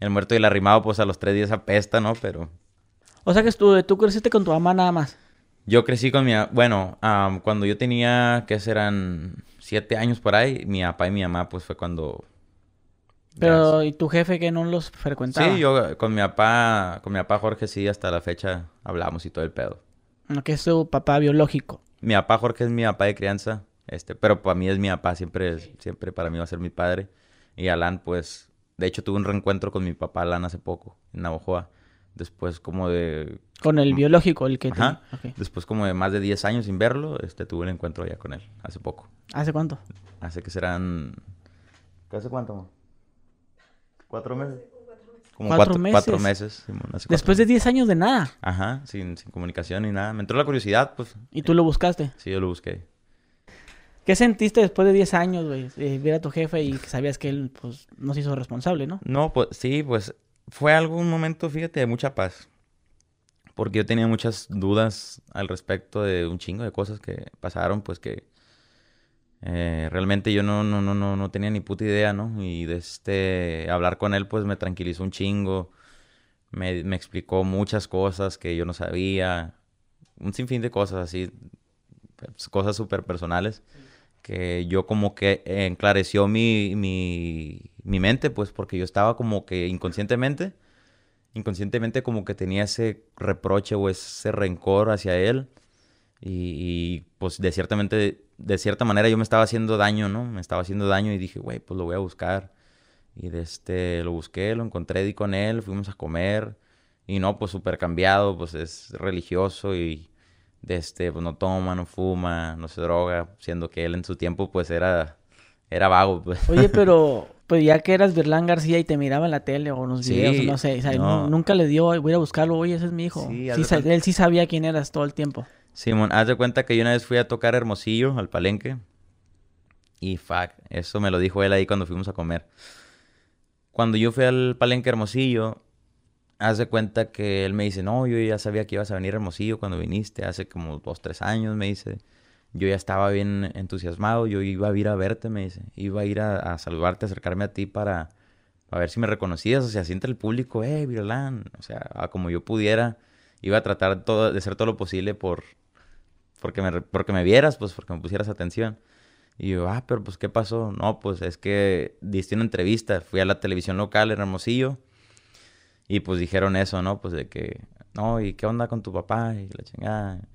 el muerto y el arrimado, pues a los tres días apesta, ¿no? Pero O sea que tú, tú creciste con tu mamá nada más. yo crecí con mi... Bueno, am, cuando yo tenía, ¿qué serán? Siete años por ahí, mi papá y mi mamá, pues fue cuando... Pero, ¿y tu jefe que no los frecuentaba? Sí, yo con mi papá, con mi papá Jorge sí, hasta la fecha hablamos y todo el pedo. Que es tu papá biológico. Mi papá Jorge es mi papá de crianza, este, pero para mí es mi papá, siempre, siempre para mí va a ser mi padre. Y Alan, pues, de hecho tuve un reencuentro con mi papá Alan hace poco, en Navajoa. Después como de, Con el biológico, el que te... Mm. Ajá. después como de más de 10 años sin verlo, este, tuve el encuentro ya con él, hace poco. ¿Hace cuánto? Hace que serán, ¿hace cuánto? ¿Cuatro meses? Como Cuatro cuatro, cuatro meses. meses. Simón, hace cuatro Después de 10 años de nada. Ajá, sin, sin comunicación ni nada. Me entró la curiosidad, pues. Y tú lo buscaste. Sí, yo lo busqué. ¿Qué sentiste después de 10 años, güey? Eh, ver a tu jefe y que sabías que él, pues, no se hizo responsable, ¿no? No, pues sí, pues fue algo, un momento, fíjate, de mucha paz. Porque yo tenía muchas dudas al respecto de un chingo de cosas que pasaron, pues que eh, realmente yo no, no, no, no, no tenía ni puta idea, ¿no? Y de este, hablar con él, pues me tranquilizó un chingo. Me, me explicó muchas cosas que yo no sabía. Un sinfín de cosas así, pues, cosas súper personales que yo como que enclareció mi, mi, mente, pues porque yo estaba como que inconscientemente, inconscientemente como que tenía ese reproche o ese rencor hacia él y, y, pues de ciertamente, de cierta manera yo me estaba haciendo daño, ¿no? Me estaba haciendo daño y dije, güey, pues lo voy a buscar. Y de este, lo busqué, lo encontré, di con él, fuimos a comer y no, pues súper cambiado, pues es religioso y de este, pues no toma, no fuma, no se droga, siendo que él en su tiempo pues era, era vago, pues. Oye, pero pues ya que eras Berlán García y te miraba en la tele o en los Sí, videos, no sé, o sea, no. nu- nunca le dio, voy a buscarlo, oye, ese es mi hijo. Sí, Sí, cuenta- él sí sabía quién eras todo el tiempo. Simón, haz de cuenta que yo una vez fui a tocar Hermosillo, al Palenque. Y fuck, eso me lo dijo él ahí cuando fuimos a comer. Cuando yo fui al Palenque Hermosillo, haz de cuenta que él me dice, no, yo ya sabía que ibas a venir a Hermosillo cuando viniste, hace como dos, tres años, me dice. Yo ya estaba bien entusiasmado, yo iba a ir a verte, me dice. Iba a ir a, a saludarte, a acercarme a ti para, para ver si me reconocías. O sea, así el público, eh, Virlán. O sea, a como yo pudiera, iba a tratar todo, de hacer todo lo posible por, porque me, porque me vieras, pues porque me pusieras atención. Y yo, ah, pero pues, ¿qué pasó? No, pues es que diste una entrevista, fui a la televisión local en Hermosillo y pues dijeron eso, ¿no? Pues de que, no, ¿y qué onda con tu papá? Y la chingada.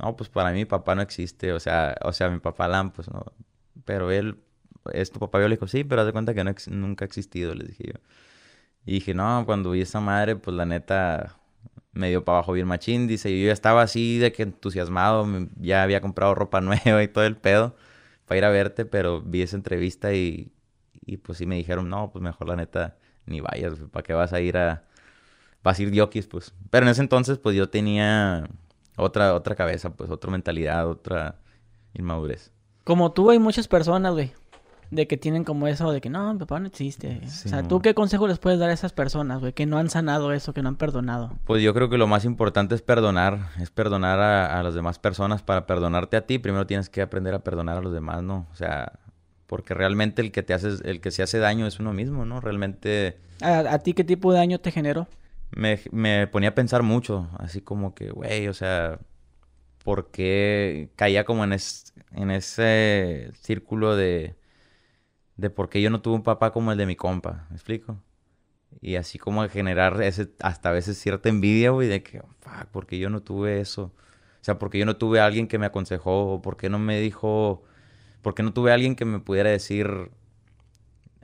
No, pues para mí mi papá no existe, o sea, o sea, mi papá Alan, pues no. Pero él, ¿es tu papá biológico? Sí, pero haz de cuenta que no nunca ha existido, les dije yo. Y dije, no, cuando vi esa madre, pues la neta, me dio para abajo bien machín. Dice, yo ya estaba así de que entusiasmado, ya había comprado ropa nueva y todo el pedo para ir a verte, pero vi esa entrevista y, y pues sí me dijeron, no, pues mejor la neta ni vayas, ¿para qué vas a ir a... vas a ir diokis, pues. Pero en ese entonces, pues yo tenía otra, otra cabeza, pues, otra mentalidad, otra inmadurez. Como tú hay muchas personas, güey, de que tienen como eso de que no, mi papá no existe. o sea, ¿tú qué consejo les puedes dar a esas personas, güey, que no han sanado eso, que no han perdonado? Pues yo creo que lo más importante es perdonar, es perdonar a, a las demás personas. Para perdonarte a ti, primero tienes que aprender a perdonar a los demás, ¿no? O sea, porque realmente el que te hace, el que se hace daño es uno mismo, ¿no? Realmente ¿A, a ti qué tipo de daño te generó? Me, me ponía a pensar mucho, así como que, güey, o sea, ¿por qué caía como en, es- en ese círculo de, de por qué yo no tuve un papá como el de mi compa? ¿Me explico? Y así como a generar ese, hasta a veces cierta envidia, güey, de que, fuck, ¿por qué yo no tuve eso? O sea, ¿por qué yo no tuve alguien que me aconsejó? ¿O ¿Por qué no me dijo, por qué no tuve alguien que me pudiera decir,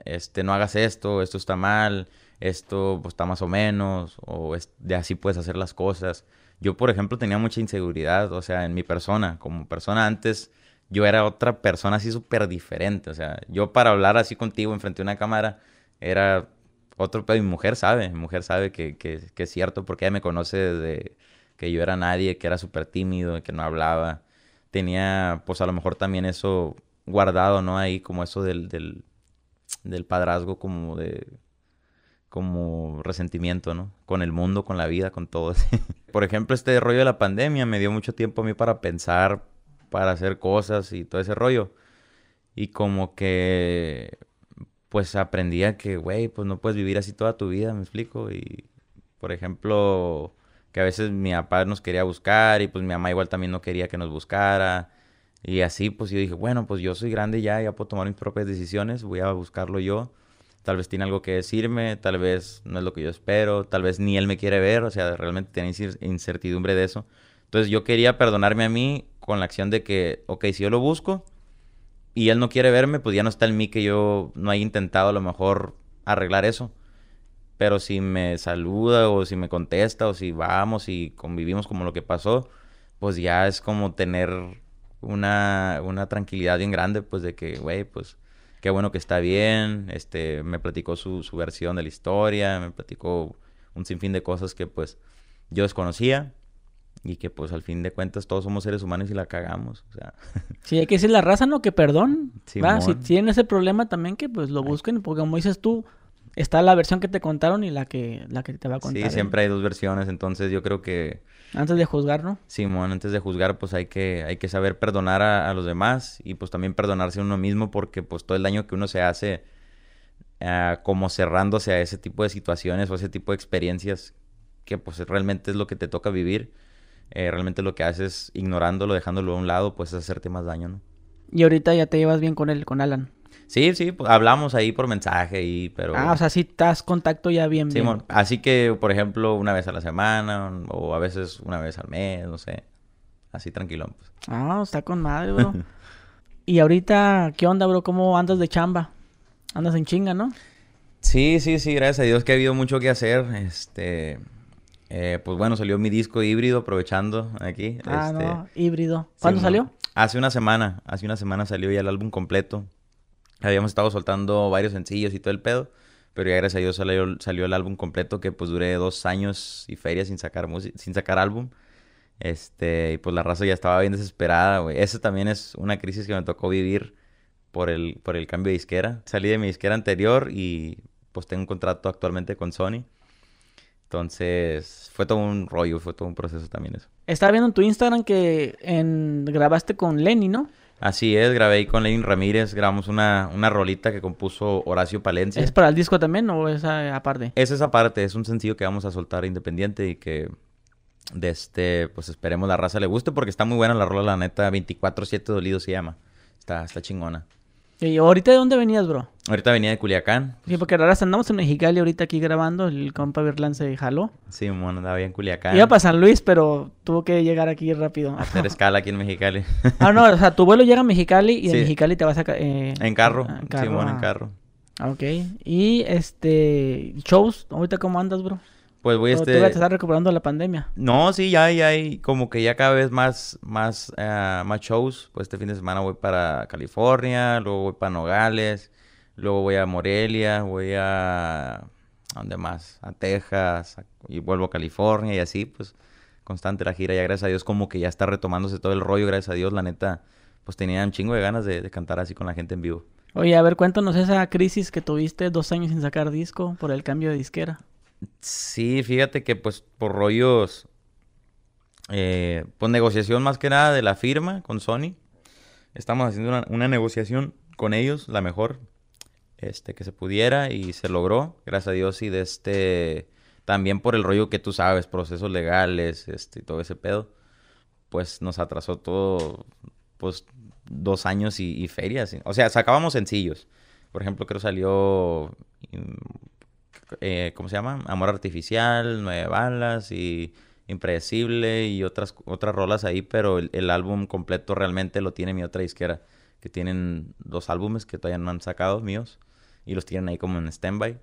este, no hagas esto, esto está mal, esto pues, está más o menos, o es- de así puedes hacer las cosas. Yo, por ejemplo, tenía mucha inseguridad, o sea, en mi persona, como persona antes, yo era otra persona así súper diferente, o sea, yo para hablar así contigo enfrente de una cámara era otro pedo, mi mujer sabe, mi mujer sabe que, que, que es cierto, porque ella me conoce desde que yo era nadie, que era súper tímido, que no hablaba, tenía pues a lo mejor también eso guardado, ¿no? Ahí como eso del, del, del padrazgo como de como resentimiento, ¿no? Con el mundo, con la vida, con todo. Por ejemplo, este rollo de la pandemia me dio mucho tiempo a mí para pensar, para hacer cosas y todo ese rollo. Y como que pues aprendí a que, güey, pues no puedes vivir así toda tu vida, me explico. Y, por ejemplo, que a veces mi papá nos quería buscar y pues mi mamá igual también no quería que nos buscara. Y así, pues yo dije, bueno, pues yo soy grande ya, ya puedo tomar mis propias decisiones, voy a buscarlo yo. Tal vez tiene algo que decirme, tal vez no es lo que yo espero, tal vez ni él me quiere ver, o sea, realmente tenía incer- incertidumbre de eso. Entonces yo quería perdonarme a mí con la acción de que, ok, si yo lo busco y él no quiere verme, pues ya no está en mí que yo no haya intentado a lo mejor arreglar eso. Pero si me saluda o si me contesta o si vamos y convivimos como lo que pasó, pues ya es como tener una, una tranquilidad bien grande, pues de que, güey, pues qué bueno que está bien, este, me platicó su, su versión de la historia, me platicó un sinfín de cosas que pues yo desconocía y que pues al fin de cuentas todos somos seres humanos y la cagamos, o sea, Sí, hay que decir la raza, ¿no? Que perdón. ¿va? Si tienen ese problema también, que pues lo busquen, porque como dices tú, está la versión que te contaron y la que, la que te va a contar. sí, él. siempre hay dos versiones, entonces yo creo que Antes de juzgar, ¿no? Simón, antes de juzgar, pues hay que, hay que saber perdonar a, a los demás y pues también perdonarse a uno mismo porque pues todo el daño que uno se hace ah, como cerrándose a ese tipo de situaciones o ese tipo de experiencias que pues realmente es lo que te toca vivir, eh, realmente lo que haces ignorándolo, dejándolo a un lado, pues es hacerte más daño, ¿no? Y ahorita ya te llevas bien con él, con Alan. Sí, sí, pues, hablamos ahí por mensaje y pero... Ah, o sea, sí estás contacto ya bien, bien. Simón, así que, por ejemplo, una vez a la semana o a veces una vez al mes, no sé, así tranquilón, pues. Ah, está con madre, bro. y ahorita, ¿qué onda, bro? ¿Cómo andas de chamba? Andas en chinga, ¿no? Sí, sí, sí, gracias a Dios que ha habido mucho que hacer. Este, eh, pues bueno, salió mi disco híbrido aprovechando aquí. Ah, este, no, híbrido. ¿Cuándo salió? Hace una semana, hace una semana salió ya el álbum completo. Habíamos estado soltando varios sencillos y todo el pedo, pero ya gracias a Dios salió, salió el álbum completo que pues duré dos años y ferias sin sacar sin sacar álbum. Este, y pues la raza ya estaba bien desesperada, güey. Esa también es una crisis que me tocó vivir por el, por el cambio de disquera. Salí de mi disquera anterior y pues tengo un contrato actualmente con Sony. Entonces, fue todo un rollo, fue todo un proceso también eso. Estaba viendo en tu Instagram que en... grabaste con Lenny, ¿no? Así es, grabé ahí con Lenin Ramírez, grabamos una, una rolita que compuso Horacio Palencia. ¿Es para el disco también o es aparte? Es esa parte, es un sencillo que vamos a soltar independiente y que de este, pues esperemos la raza le guste porque está muy buena la rola, la neta, 24-7 dolido se llama. Está, está chingona. ¿Y ahorita de dónde venías, bro? Ahorita venía de Culiacán. Sí, porque ahora andamos en Mexicali ahorita aquí grabando, el compa Berlán se jaló. Sí, bueno, andaba bien en Culiacán. Iba para San Luis, pero tuvo que llegar aquí rápido. Hacer escala aquí en Mexicali. ah, no, o sea, tu vuelo llega a Mexicali y de Sí. Mexicali te vas a... eh, en carro. ah, Sí, bueno, en carro. Ok. Y este... Shows, ahorita cómo andas, bro? Pues voy a ¿O este... tú estás recuperando la pandemia? No, sí, ya hay, hay como que ya cada vez más, más, eh, más shows. Pues este fin de semana voy para California, luego voy para Nogales, luego voy a Morelia, voy a ¿a dónde más? A Texas, a- y vuelvo a California y así, pues constante la gira. Ya gracias a Dios como que ya está retomándose todo el rollo, gracias a Dios, la neta, pues tenía un chingo de ganas de, de cantar así con la gente en vivo. Oye, a ver, cuéntanos esa crisis que tuviste dos años sin sacar disco por el cambio de disquera. Sí, fíjate que pues por rollos, eh, pues negociación más que nada de la firma con Sony. Estamos haciendo una, negociación con ellos, la mejor este, que se pudiera y se logró, gracias a Dios y de este, también por el rollo que tú sabes, procesos legales, este, y todo ese pedo, pues nos atrasó todo, pues dos años y, ferias. O sea, sacábamos sencillos. Por ejemplo, creo salió eh, ¿cómo se llama? Amor Artificial, Nueve Balas y Impredecible y otras, otras rolas ahí, pero el, el álbum completo realmente lo tiene mi otra disquera, que tienen dos álbumes que todavía no han sacado míos y los tienen ahí como en standby.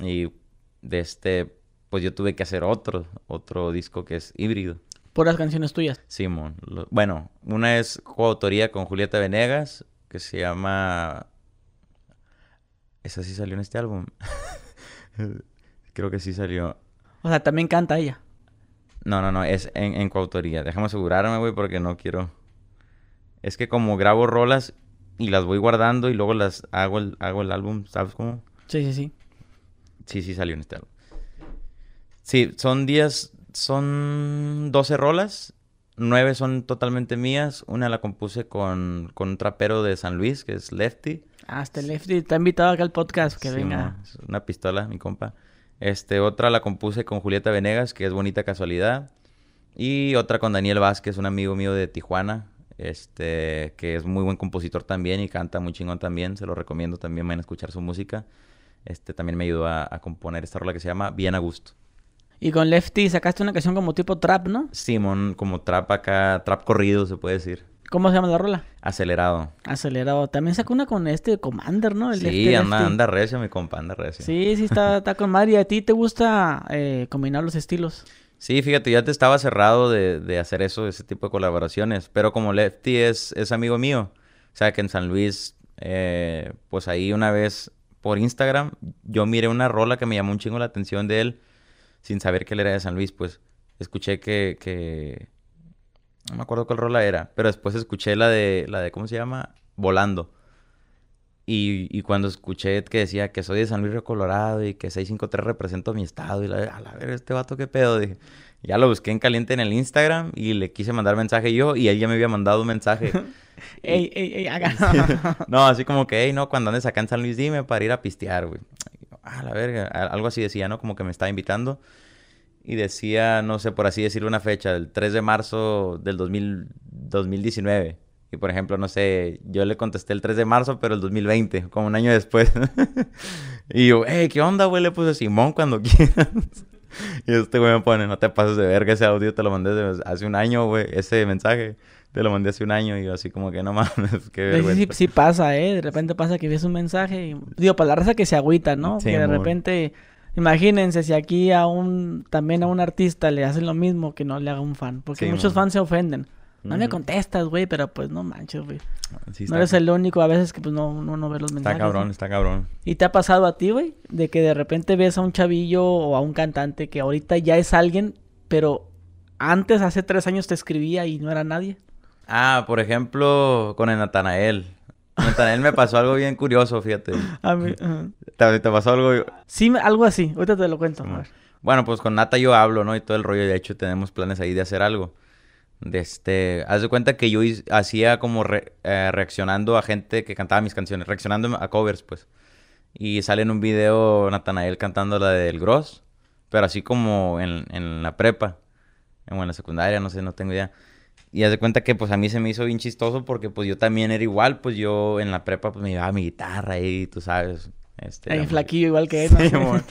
Y de este, pues yo tuve que hacer otro, otro disco que es híbrido. Puras canciones tuyas. Simón. Lo- bueno, una es coautoría con Julieta Venegas, que se llama... Esa sí salió en este álbum. Creo que sí salió. O sea, también canta ella. No, no, no, es en, en coautoría. Déjame asegurarme, güey, porque no quiero... Es que como grabo rolas y las voy guardando y luego las hago el, hago el álbum, ¿sabes cómo? Sí, sí, sí. Sí, sí salió en este álbum. Sí, son 10, son 12 rolas. 9 son totalmente mías. Una la compuse con, con un trapero de San Luis, que es Lefty. Hasta el Lefty está invitado acá al podcast, que Sí, venga. es una pistola, mi compa. Este, otra la compuse con Julieta Venegas, que es Bonita Casualidad. Y otra con Daniel Vázquez, un amigo mío de Tijuana. Este, que es muy buen compositor también y canta muy chingón también. Se lo recomiendo también, vayan a escuchar su música. Este, también me ayudó a, a componer esta rola que se llama Bien a Gusto. Y con Lefty sacaste una canción como tipo trap, ¿no? Simón, como trap acá, trap corrido se puede decir. ¿Cómo se llama la rola? Acelerado. Acelerado. También sacó una con este Commander, ¿no? El Sí, Lefty anda, Lefty. anda recio, mi compa, anda recio. Sí, sí, está, está con madre. ¿Y a ti te gusta eh, combinar los estilos? Sí, fíjate, ya te estaba cerrado de, de hacer eso, ese tipo de colaboraciones. Pero como Lefty es, es amigo mío, o sea que en San Luis, eh, pues ahí una vez por Instagram, yo miré una rola que me llamó un chingo la atención de él, sin saber que él era de San Luis, pues escuché que, que... No me acuerdo cuál rola era, pero después escuché la de, la de, ¿cómo se llama? Volando. Y, y cuando escuché que decía que soy de San Luis Río Colorado y que 653 represento mi estado, y la, a la ver, este vato, qué pedo, dije. Ya lo busqué en caliente en el Instagram y le quise mandar mensaje yo y él ya me había mandado un mensaje. Ey, ey, ey, haga. no, así como que, hey, no, cuando andes acá en San Luis, dime para ir a pistear, güey. Ah, la verga. Algo así decía, ¿no? Como que me estaba invitando. Y decía, no sé, por así decirlo, una fecha, el 3 de marzo del 2000, 2019. Y por ejemplo, no sé, yo le contesté el 3 de marzo, pero el 2020, como un año después. y yo, hey, ¿qué onda, güey? Le puse Simón cuando quieras. y este güey me pone, no te pases de verga, ese audio te lo mandé hace un año, güey. Ese mensaje te lo mandé hace un año. Y yo así como que no mames, qué sí, vergüenza. sí pasa, ¿eh? De repente pasa que ves un mensaje y... Digo, para la raza que se agüita, ¿no? Sí, que de amor. repente... Imagínense si aquí a un... También a un artista le hacen lo mismo que no le haga un fan. Porque Sí, muchos fans se ofenden. No me Ujú. contestas, güey, pero pues no manches, güey. Sí, No está, eres el único a veces que pues no, no, no ve los está mensajes. cabrón, ¿no? está cabrón. ¿Y te ha pasado a ti, güey? De que de repente ves a un chavillo o a un cantante que ahorita ya es alguien, pero antes, hace tres años, te escribía y no era nadie. Ah, por ejemplo, con el Natanael. Natanael me pasó algo bien curioso, fíjate. A mí. ¿Te, te pasó algo? Sí, algo así. Ahorita te lo cuento. ver. Bueno, pues con Nata yo hablo, ¿no? Y todo el rollo. De hecho, tenemos planes ahí de hacer algo. De este... Haz de cuenta que yo hacía como re- eh, reaccionando a gente que cantaba mis canciones. Reaccionando a covers, pues. Y sale en un video Natanael cantando la del Gross. Pero así como en, en la prepa. O en la secundaria, no sé, no tengo idea. Y haz de cuenta que pues a mí se me hizo bien chistoso porque pues yo también era igual. Pues yo en la prepa pues me llevaba mi guitarra ahí, tú sabes. Este, Ahí la- flaquillo igual que él. ¿no? Sí, amor.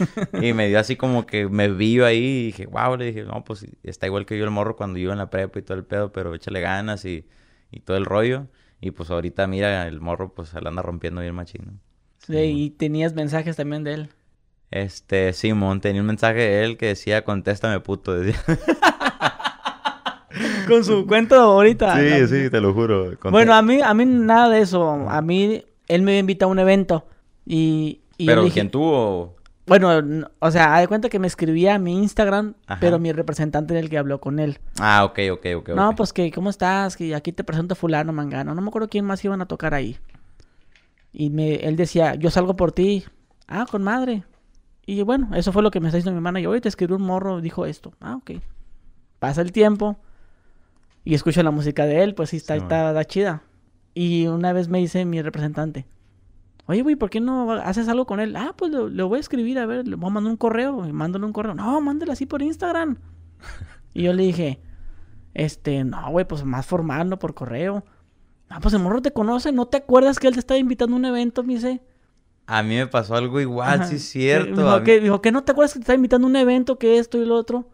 y me dio así como que me vi yo ahí y dije, wow, le dije, no, pues está igual que yo el morro cuando iba en la prepa y todo el pedo, pero échale ganas y, y todo el rollo. Y pues ahorita, mira, el morro pues se la anda rompiendo bien machín. ¿no? Sí, y tenías mensajes también de él. Este, Simón, tenía un mensaje de él que decía, contéstame puto. Decía. Con su cuento ahorita. ¿no? te lo juro. Bueno, a mí, a mí nada de eso. A mí, él me invita a un evento. Y, y yo Pero dije, ¿quién tuvo? Bueno, o sea, de cuenta que me escribía a mi Instagram, Ajá. pero mi representante era el que habló con él. Ah, ok, ok, ok. No, pues que, ¿cómo estás? Que aquí te presento a fulano, mangano. No me acuerdo quién más iban a tocar ahí. Y me, él decía, yo salgo por ti. Ah, con madre. Y bueno, eso fue lo que me está diciendo mi manager. Oye, te escribió un morro, dijo esto. Ah, ok. Pasa el tiempo y escucho la música de él, pues sí, está, Sí, está, está chida. Y una vez me dice mi representante, oye, güey, ¿por qué no haces algo con él? Ah, pues lo voy a escribir, a ver, le voy a mandar un correo. Y mándale un correo. No, mándale así por Instagram. y yo le dije, este, no, güey, pues más formal, no por correo. Ah, pues el morro te conoce, ¿no te acuerdas que él te estaba invitando a un evento? Me dice. A mí me pasó algo igual, Ajá. sí es cierto. Dijo mí- que, dijo que no te acuerdas que te estaba invitando a un evento, que esto y lo otro.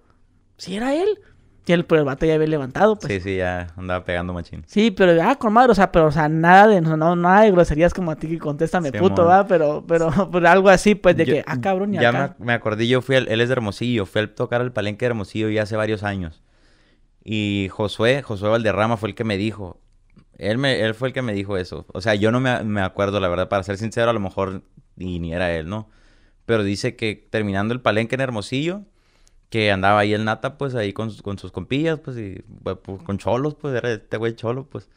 Sí, era él. Y el, pero el vato ya había levantado, pues. Sí, sí, ya andaba pegando machín. Sí, pero ah, con madre, o sea, pero o sea, nada de no, nada de groserías como a ti que contéstame Sí, puto, va, pero, pero, pero algo así, pues de Yo- que, ah, cabrón, y Ya acá. me, me acordé, yo fui, al- él es de Hermosillo, fui a tocar al Palenque de Hermosillo ya hace varios años. Y Josué, Josué Valderrama fue el que me dijo, él, me, él fue el que me dijo eso. O sea, yo no me, me acuerdo, la verdad, para ser sincero, a lo mejor y ni era él, ¿no? Pero dice que terminando el Palenque en Hermosillo, que andaba ahí el Nata, pues ahí con, con sus compillas, pues, y pues, pues, con cholos, pues, era este güey cholo, pues.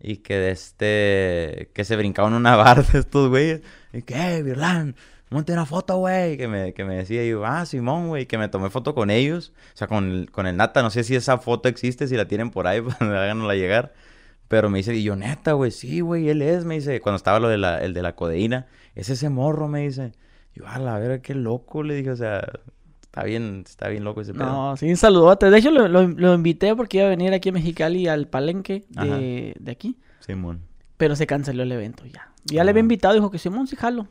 Y que de este, que se brincaban una barra de estos güeyes. Y que, eh, Virlán, monte una foto, güey. Que me, que me decía yo, ah, Simón, güey, que me tomé foto con ellos. O sea, con el, con el Nata, no sé si esa foto existe, si la tienen por ahí, para háganosla llegar. Pero me dice, y yo, neta, güey, sí, güey, él es, me dice, cuando estaba lo de la, el de la codeína, es ese morro, me dice. Y yo, a la verga, qué loco, le dije, o sea, está bien, está bien loco ese pedo. No, sí, un saludote. De hecho, lo, lo, lo invité porque iba a venir aquí a Mexicali al palenque de, de aquí. Simón. Pero se canceló el evento ya. Ya le había invitado, dijo que Simón, sí, jalo.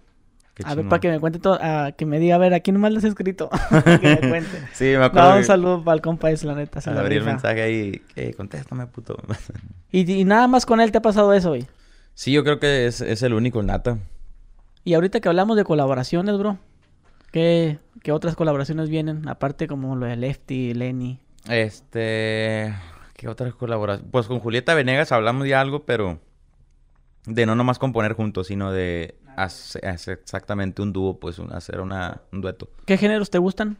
Qué A ver, para que me cuente todo, a que me diga, a ver, ¿a quién más le has escrito? que me cuente. Sí, me acuerdo. No, un que- saludo para el compa la neta. se Abrí el mensaje ahí, que contéstame, puto. Y, y nada más con él te ha pasado eso, güey. sí, yo creo que es, es el único, Nata. Y ahorita que hablamos de colaboraciones, bro, ¿qué, qué otras colaboraciones vienen? Aparte como lo de Lefty, Lenny. Este. ¿Qué otras colaboraciones? Pues con Julieta Venegas hablamos ya algo, pero. De no nomás componer juntos, sino de hacer, hacer exactamente un dúo, pues un- hacer una, un dueto. ¿Qué géneros te gustan?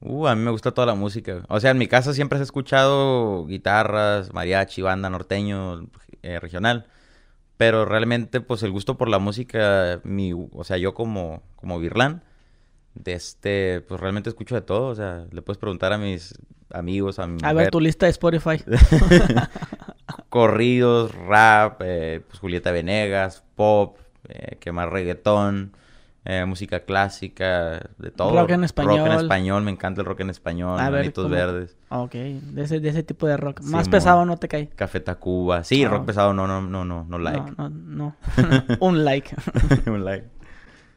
Uh, a mí me gusta toda la música. O sea, en mi casa siempre se ha escuchado guitarras, mariachi, banda, norteño, eh, regional. Pero realmente, pues el gusto por la música, mi, o sea, yo como, como de este, pues realmente escucho de todo. O sea, le puedes preguntar a mis amigos, a mi A ver tu lista de Spotify. corridos, rap, eh, pues Julieta Venegas, pop, eh, que más reggaetón, eh, música clásica, de todo. Rock en Rock español. en español, me encanta el rock en español, A Manitos. Verdes, ok, de ese, de ese tipo de rock. Más pesado no te cae. Café Tacuba. Sí, Ah. rock pesado no, no, no, no, no like. No, no, no. Un like. Un like.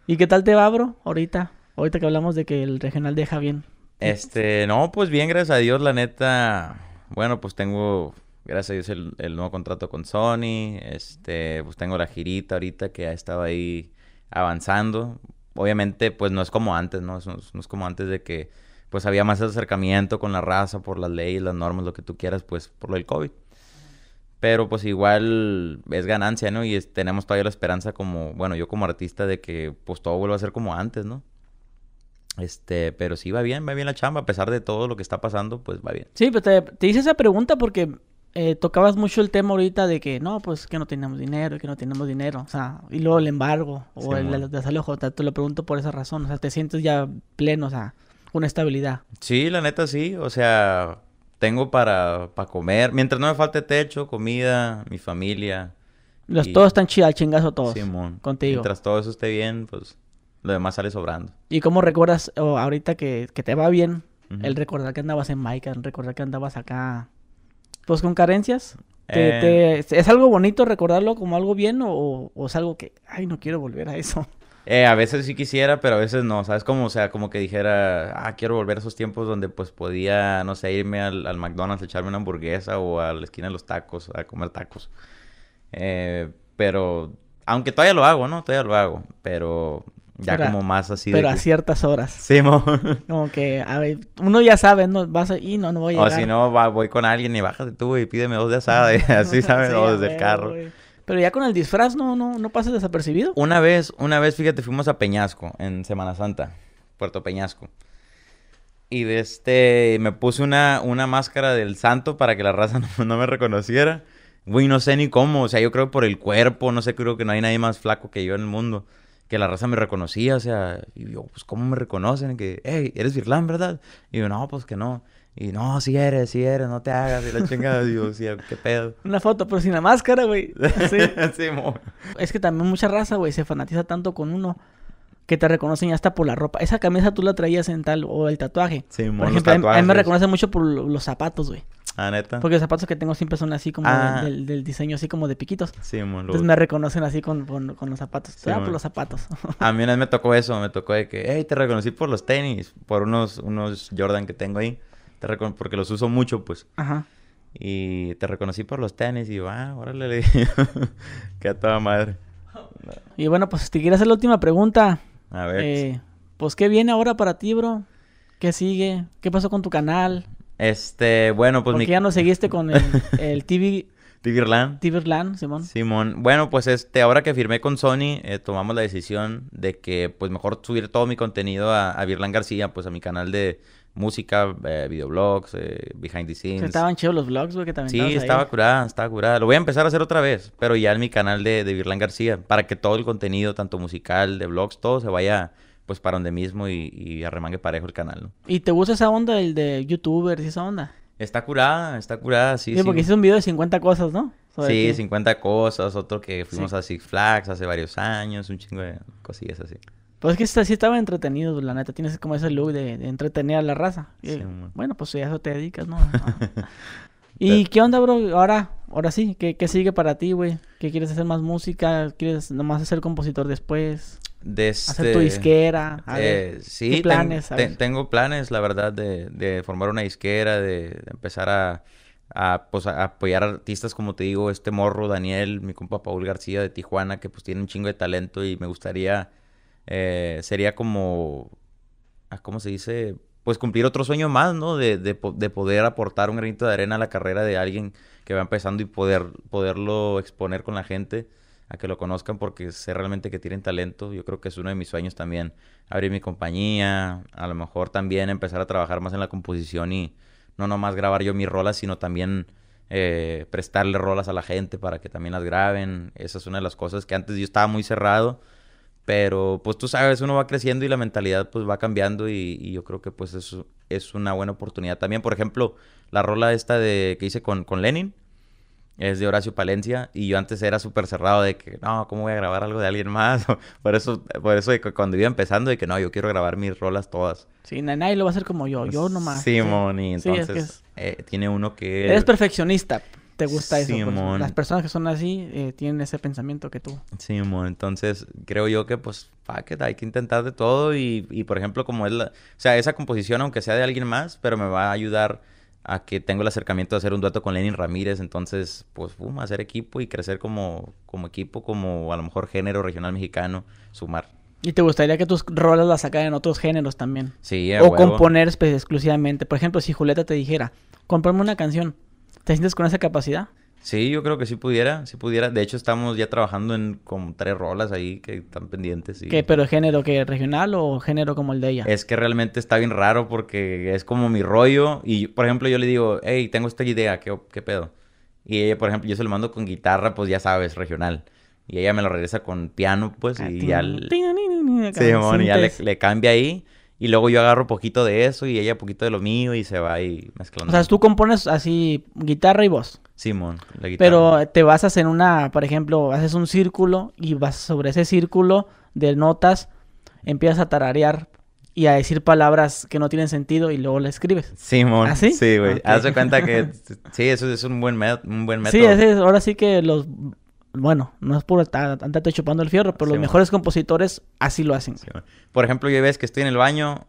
¿Y qué tal te va, bro? Ahorita. Ahorita que hablamos de que el regional deja bien. Este, no, pues bien, gracias a Dios, la neta. Bueno, pues tengo, gracias a Dios, el, nuevo contrato con Sony. Este, pues tengo la girita ahorita que ha estado ahí avanzando. Obviamente, pues no es como antes, ¿no? No es, como antes de que, pues había más acercamiento con la raza por las leyes, las normas, lo que tú quieras, pues por lo del COVID. Pero pues igual es ganancia, ¿no? Y tenemos todavía la esperanza como, bueno, yo como artista de que pues todo vuelva a ser como antes, ¿no? Este, pero sí va bien, va bien la chamba, a pesar de todo lo que está pasando, pues va bien. Sí, pero te, te hice esa pregunta porque eh, tocabas mucho el tema ahorita de que no, pues que no tenemos dinero, que no tenemos dinero. O sea, y luego el embargo o el, Simón. el desalojo. Te, te lo pregunto por esa razón. O sea, te sientes ya pleno, o sea, una estabilidad. Sí, la neta sí, o sea, tengo para, para comer, mientras no me falte techo, comida, mi familia. Los, Y- Todos están chidos, chingazo todos. Simón. contigo. Mientras todo eso esté bien, pues lo demás sale sobrando. ¿Y cómo recuerdas ahorita que, que te va bien el recordar que andabas en Maica, el recordar que andabas acá, pues con carencias? Eh. ¿Te- te- ¿Es algo bonito recordarlo como algo bien o, o es algo que, ay, no quiero volver a eso? Eh, a veces sí quisiera, pero a veces no, ¿sabes? Como, o sea, como que dijera, ah, quiero volver a esos tiempos donde pues podía, no sé, irme al, al McDonald's, echarme una hamburguesa o a la esquina de los tacos, a comer tacos. Eh, pero, aunque todavía lo hago, ¿no? Todavía lo hago, pero ya a- como más así Pero de a que... ciertas horas. Sí, mo. Como que, a ver, uno ya sabe, ¿no? Vas a, y no, no voy a O llegar. si no, va- voy con alguien y bájate tú y pídeme dos de asada y así, ¿sabes? O a desde el carro. Pero ya con el disfraz no, no, no pasas desapercibido. Una vez, una vez, fíjate, fuimos a Peñasco en Semana Santa. Puerto Peñasco. Y de este, me puse una, una máscara del santo para que la raza no, no me reconociera. Güey, no sé ni cómo, o sea, yo creo por el cuerpo, no sé, creo que no hay nadie más flaco que yo en el mundo. Que la raza me reconocía, o sea, y yo, pues, ¿cómo me reconocen? Que, hey, eres Virlán, ¿verdad? Y yo, no, pues que no. Y no, si eres, si eres, no te hagas. Y la chingada, digo, sí, qué pedo. Una foto, pero sin la máscara, güey. Sí. sí, mo. Es que también mucha raza, güey, se fanatiza tanto con uno que te reconocen ya hasta por la ropa. Esa camisa tú la traías en tal, o el tatuaje. Sí, mo, Por ejemplo, a mí- a mí me reconocen mucho por lo- los zapatos, güey. Ah, neta. Porque los zapatos que tengo siempre son así como Ah. del, del diseño, así como de piquitos. Sí, mo, lo- Entonces me reconocen así con, con, con los zapatos. Sí, ah, por los zapatos. A mí una vez me tocó eso, me tocó de que, hey, te reconocí por los tenis, por unos, unos Jordan que tengo ahí. Te recon- porque los uso mucho, pues. Ajá. Y te reconocí por los tenis y yo, ah, órale, le dije. que a toda madre. Y bueno, pues te quiero hacer la última pregunta. A ver. Eh, pues, ¿qué viene ahora para ti, bro? ¿Qué sigue? ¿Qué pasó con tu canal? Este, bueno, pues ¿Por mi... qué ya no seguiste con el, el TV, Tigerland. Tiverland, Simón? Simón, bueno, pues este, ahora que firmé con Sony, eh, tomamos la decisión de que, pues mejor subir todo mi contenido a, a Virlan García, pues a mi canal de música, eh, videoblogs, eh, behind the scenes. Estaban chidos los vlogs, güey, que también Sí, estaba curada, estaba curada. Lo voy a empezar a hacer otra vez, pero ya en mi canal de, de Virlan García, para que todo el contenido, tanto musical, de vlogs, todo se vaya pues para donde mismo y, y arremangue parejo el canal, ¿no? ¿Y te gusta esa onda, el de youtubers y esa onda? Está curada, está curada, sí, Sí, sí. porque hiciste un video de 50 cosas, ¿no? Sí, ti. 50 cosas, otro que fuimos Sí. a Six Flags hace varios años, un chingo de cosillas así. Pues es que sí sí estaba entretenido, la neta. Tienes como ese look de, de entretener a la raza. Sí, bueno, pues a eso te dedicas, ¿no? ¿Y qué onda, bro? Ahora, ahora sí, ¿qué, qué sigue para ti, güey? ¿Qué quieres hacer más música? ¿Quieres nomás ser compositor después? De ¿Hacer tu este- disquera? A ver, Eh, sí, ¿qué ten- planes? Ten- tengo planes, la verdad, de, de formar una disquera, de, de empezar a, a, pues, a apoyar artistas como te digo, este morro, Daniel, mi compa Paul García de Tijuana, que pues tiene un chingo de talento y me gustaría, eh, sería como, ah, ¿cómo se dice? Pues cumplir otro sueño más, ¿no? De, de, de poder aportar un granito de arena a la carrera de alguien que va empezando y poder, poderlo exponer con la gente a que lo conozcan porque sé realmente que tienen talento. Yo creo que es uno de mis sueños también abrir mi compañía, a lo mejor también empezar a trabajar más en la composición y no nomás grabar yo mis rolas, sino también eh, prestarle rolas a la gente para que también las graben. Esa es una de las cosas que antes yo estaba muy cerrado, pero pues tú sabes, uno va creciendo y la mentalidad pues va cambiando y, y yo creo que pues eso es una buena oportunidad también. Por ejemplo, la rola esta de que hice con, con Lenin es de Horacio Palencia y yo antes era súper cerrado de que no, ¿cómo voy a grabar algo de alguien más? por eso, por eso de que cuando iba empezando de que no, yo quiero grabar mis rolas todas. Sí, na- nadie lo va a hacer como yo, yo nomás. Simón, y Sí, es entonces que es- eh, tiene uno que... Eres perfeccionista, te gusta eso. pues. Simón. Las personas que son así eh, tienen ese pensamiento que tú. Mo, entonces creo yo que pues fuck it, hay que intentar de todo y, y por ejemplo como es la, o sea, esa composición aunque sea de alguien más, pero me va a ayudar a que tengo el acercamiento de hacer un dueto con Lenin Ramírez, entonces pues pum, hacer equipo y crecer como, como equipo, como a lo mejor género regional mexicano, sumar. Y te gustaría que tus rolas las sacaran en otros géneros también. Sí, o huevo. componer espe- exclusivamente. Por ejemplo, si Julieta te dijera, comprame una canción, ¿te sientes con esa capacidad? Sí, yo creo que sí pudiera, sí pudiera. De hecho, estamos ya trabajando en como tres rolas ahí que están pendientes. Y... ¿Qué, pero género que regional o género como el de ella? Es que realmente está bien raro porque es como mi rollo. Y, por ejemplo, yo le digo, hey, tengo esta idea, ¿qué, qué pedo? Y ella, por ejemplo, yo se lo mando con guitarra, pues ya sabes, regional. Y ella me lo regresa con piano, pues, y ya... le- Sí, ya le cambia ahí. Y luego yo agarro poquito de eso y ella poquito de lo mío y se va ahí mezclando. O sea, tú compones así guitarra y voz. Simón, la guitarra. Pero te basas en una, por ejemplo, haces un círculo y vas sobre ese círculo de notas, empiezas a tararear y a decir palabras que no tienen sentido y luego la escribes. Simón, ¿Ah, sí? sí, güey. Haz de cuenta que... Sí, eso es un buen, met- un buen método. Sí, ese es- ahora sí que los... Bueno, no es por andarte chupando el fierro, pero Sí, los mejores compositores así lo hacen. Sí, bueno. Por ejemplo, yo ves que estoy en el baño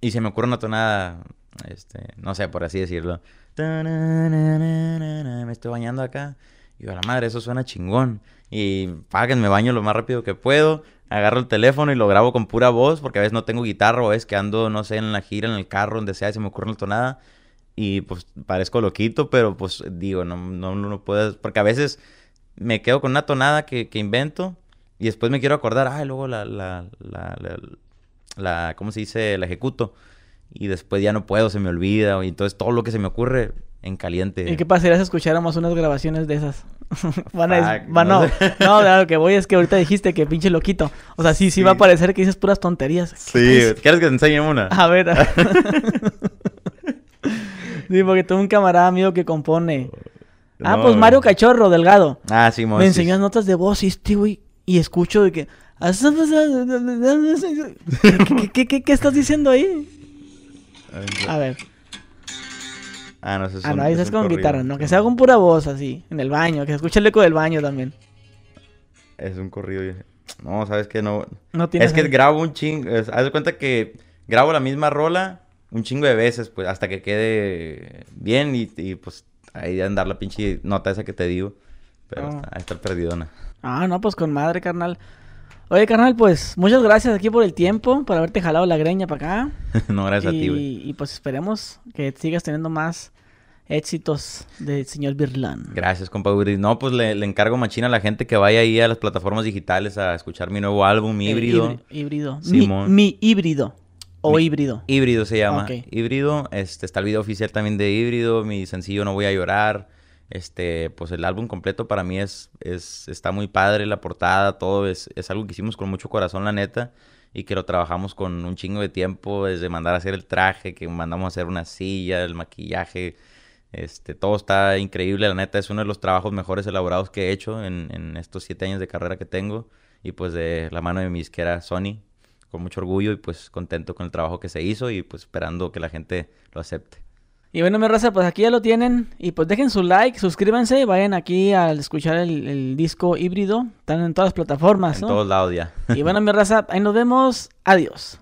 y se me ocurre una tonada, este, no sé, por así decirlo. Me estoy bañando acá. Y a la madre, eso suena chingón. Y paguen, me baño lo más rápido que puedo. Agarro el teléfono y lo grabo con pura voz, porque a veces no tengo guitarra o es que ando, no sé, en la gira, en el carro, donde sea, y se me ocurre una tonada. Y pues parezco loquito, pero pues digo, no, no, no puedes, porque a veces me quedo con una tonada que, que invento y después me quiero acordar, ah, luego la, la, la, la- la, ¿cómo se dice? La ejecuto. Y después ya no puedo, se me olvida. Y entonces todo lo que se me ocurre en caliente. ¿Y qué pasaría si escucháramos unas grabaciones de esas? van a, Fuck, van, no no, sé. no, de lo que voy es que ahorita dijiste que pinche loquito. O sea, sí, sí, Sí. va a parecer que dices puras tonterías. Sí, ¿quieres que te enseñe una? A ver. sí, porque tengo un camarada mío que compone. Ah, No, pues Mario Cachorro, Delgado. Ah, sí, Me enseñó notas de voz y este, güey. Y escucho de que... ¿Qué, qué, qué, qué estás diciendo ahí? A ver. Ah, no, eso es Ah, un- no, ahí es con corrido. guitarra, ¿no? Que sea con pura voz así, en el baño. Que se escuche el eco del baño también. Es un corrido. No, sabes que no. No tienes... Es que grabo un chingo. Haz de cuenta que grabo la misma rola un chingo de veces, pues, hasta que quede bien y, y, pues ahí andar la pinche nota esa que te digo. Pero Ah. está, está perdidona. Ah, no, pues con madre, carnal. Oye, carnal, pues muchas gracias aquí por el tiempo, por haberte jalado la greña para acá. no, gracias a ti, güey. Y, y pues esperemos que sigas teniendo más éxitos del señor Birlan. Gracias, compa Uri. No, pues le, le encargo machina a la gente que vaya ahí a las plataformas digitales a escuchar mi nuevo álbum, mi Eh, híbrido. híbri- híbrido. Mi, Simón. mi híbrido. O Mi- híbrido. Híbrido se llama. Ok. Híbrido. Este, está el video oficial también de Híbrido. Mi sencillo No Voy a Llorar. Este, pues el álbum completo para mí es, es, está muy padre, la portada, todo es, es algo que hicimos con mucho corazón, la neta, y que lo trabajamos con un chingo de tiempo, desde mandar a hacer el traje, que mandamos a hacer una silla, el maquillaje, este, todo está increíble, la neta, es uno de los trabajos mejores elaborados que he hecho en, en estos siete años de carrera que tengo, y pues de la mano de mi isquera Sony, con mucho orgullo y pues contento con el trabajo que se hizo y pues esperando que la gente lo acepte. Y bueno, mi raza, pues aquí ya lo tienen. Y pues dejen su like, suscríbanse, vayan aquí al escuchar el, el disco híbrido. Están en todas las plataformas, En ¿no? todos lados ya. Y bueno, mi raza, ahí nos vemos. Adiós.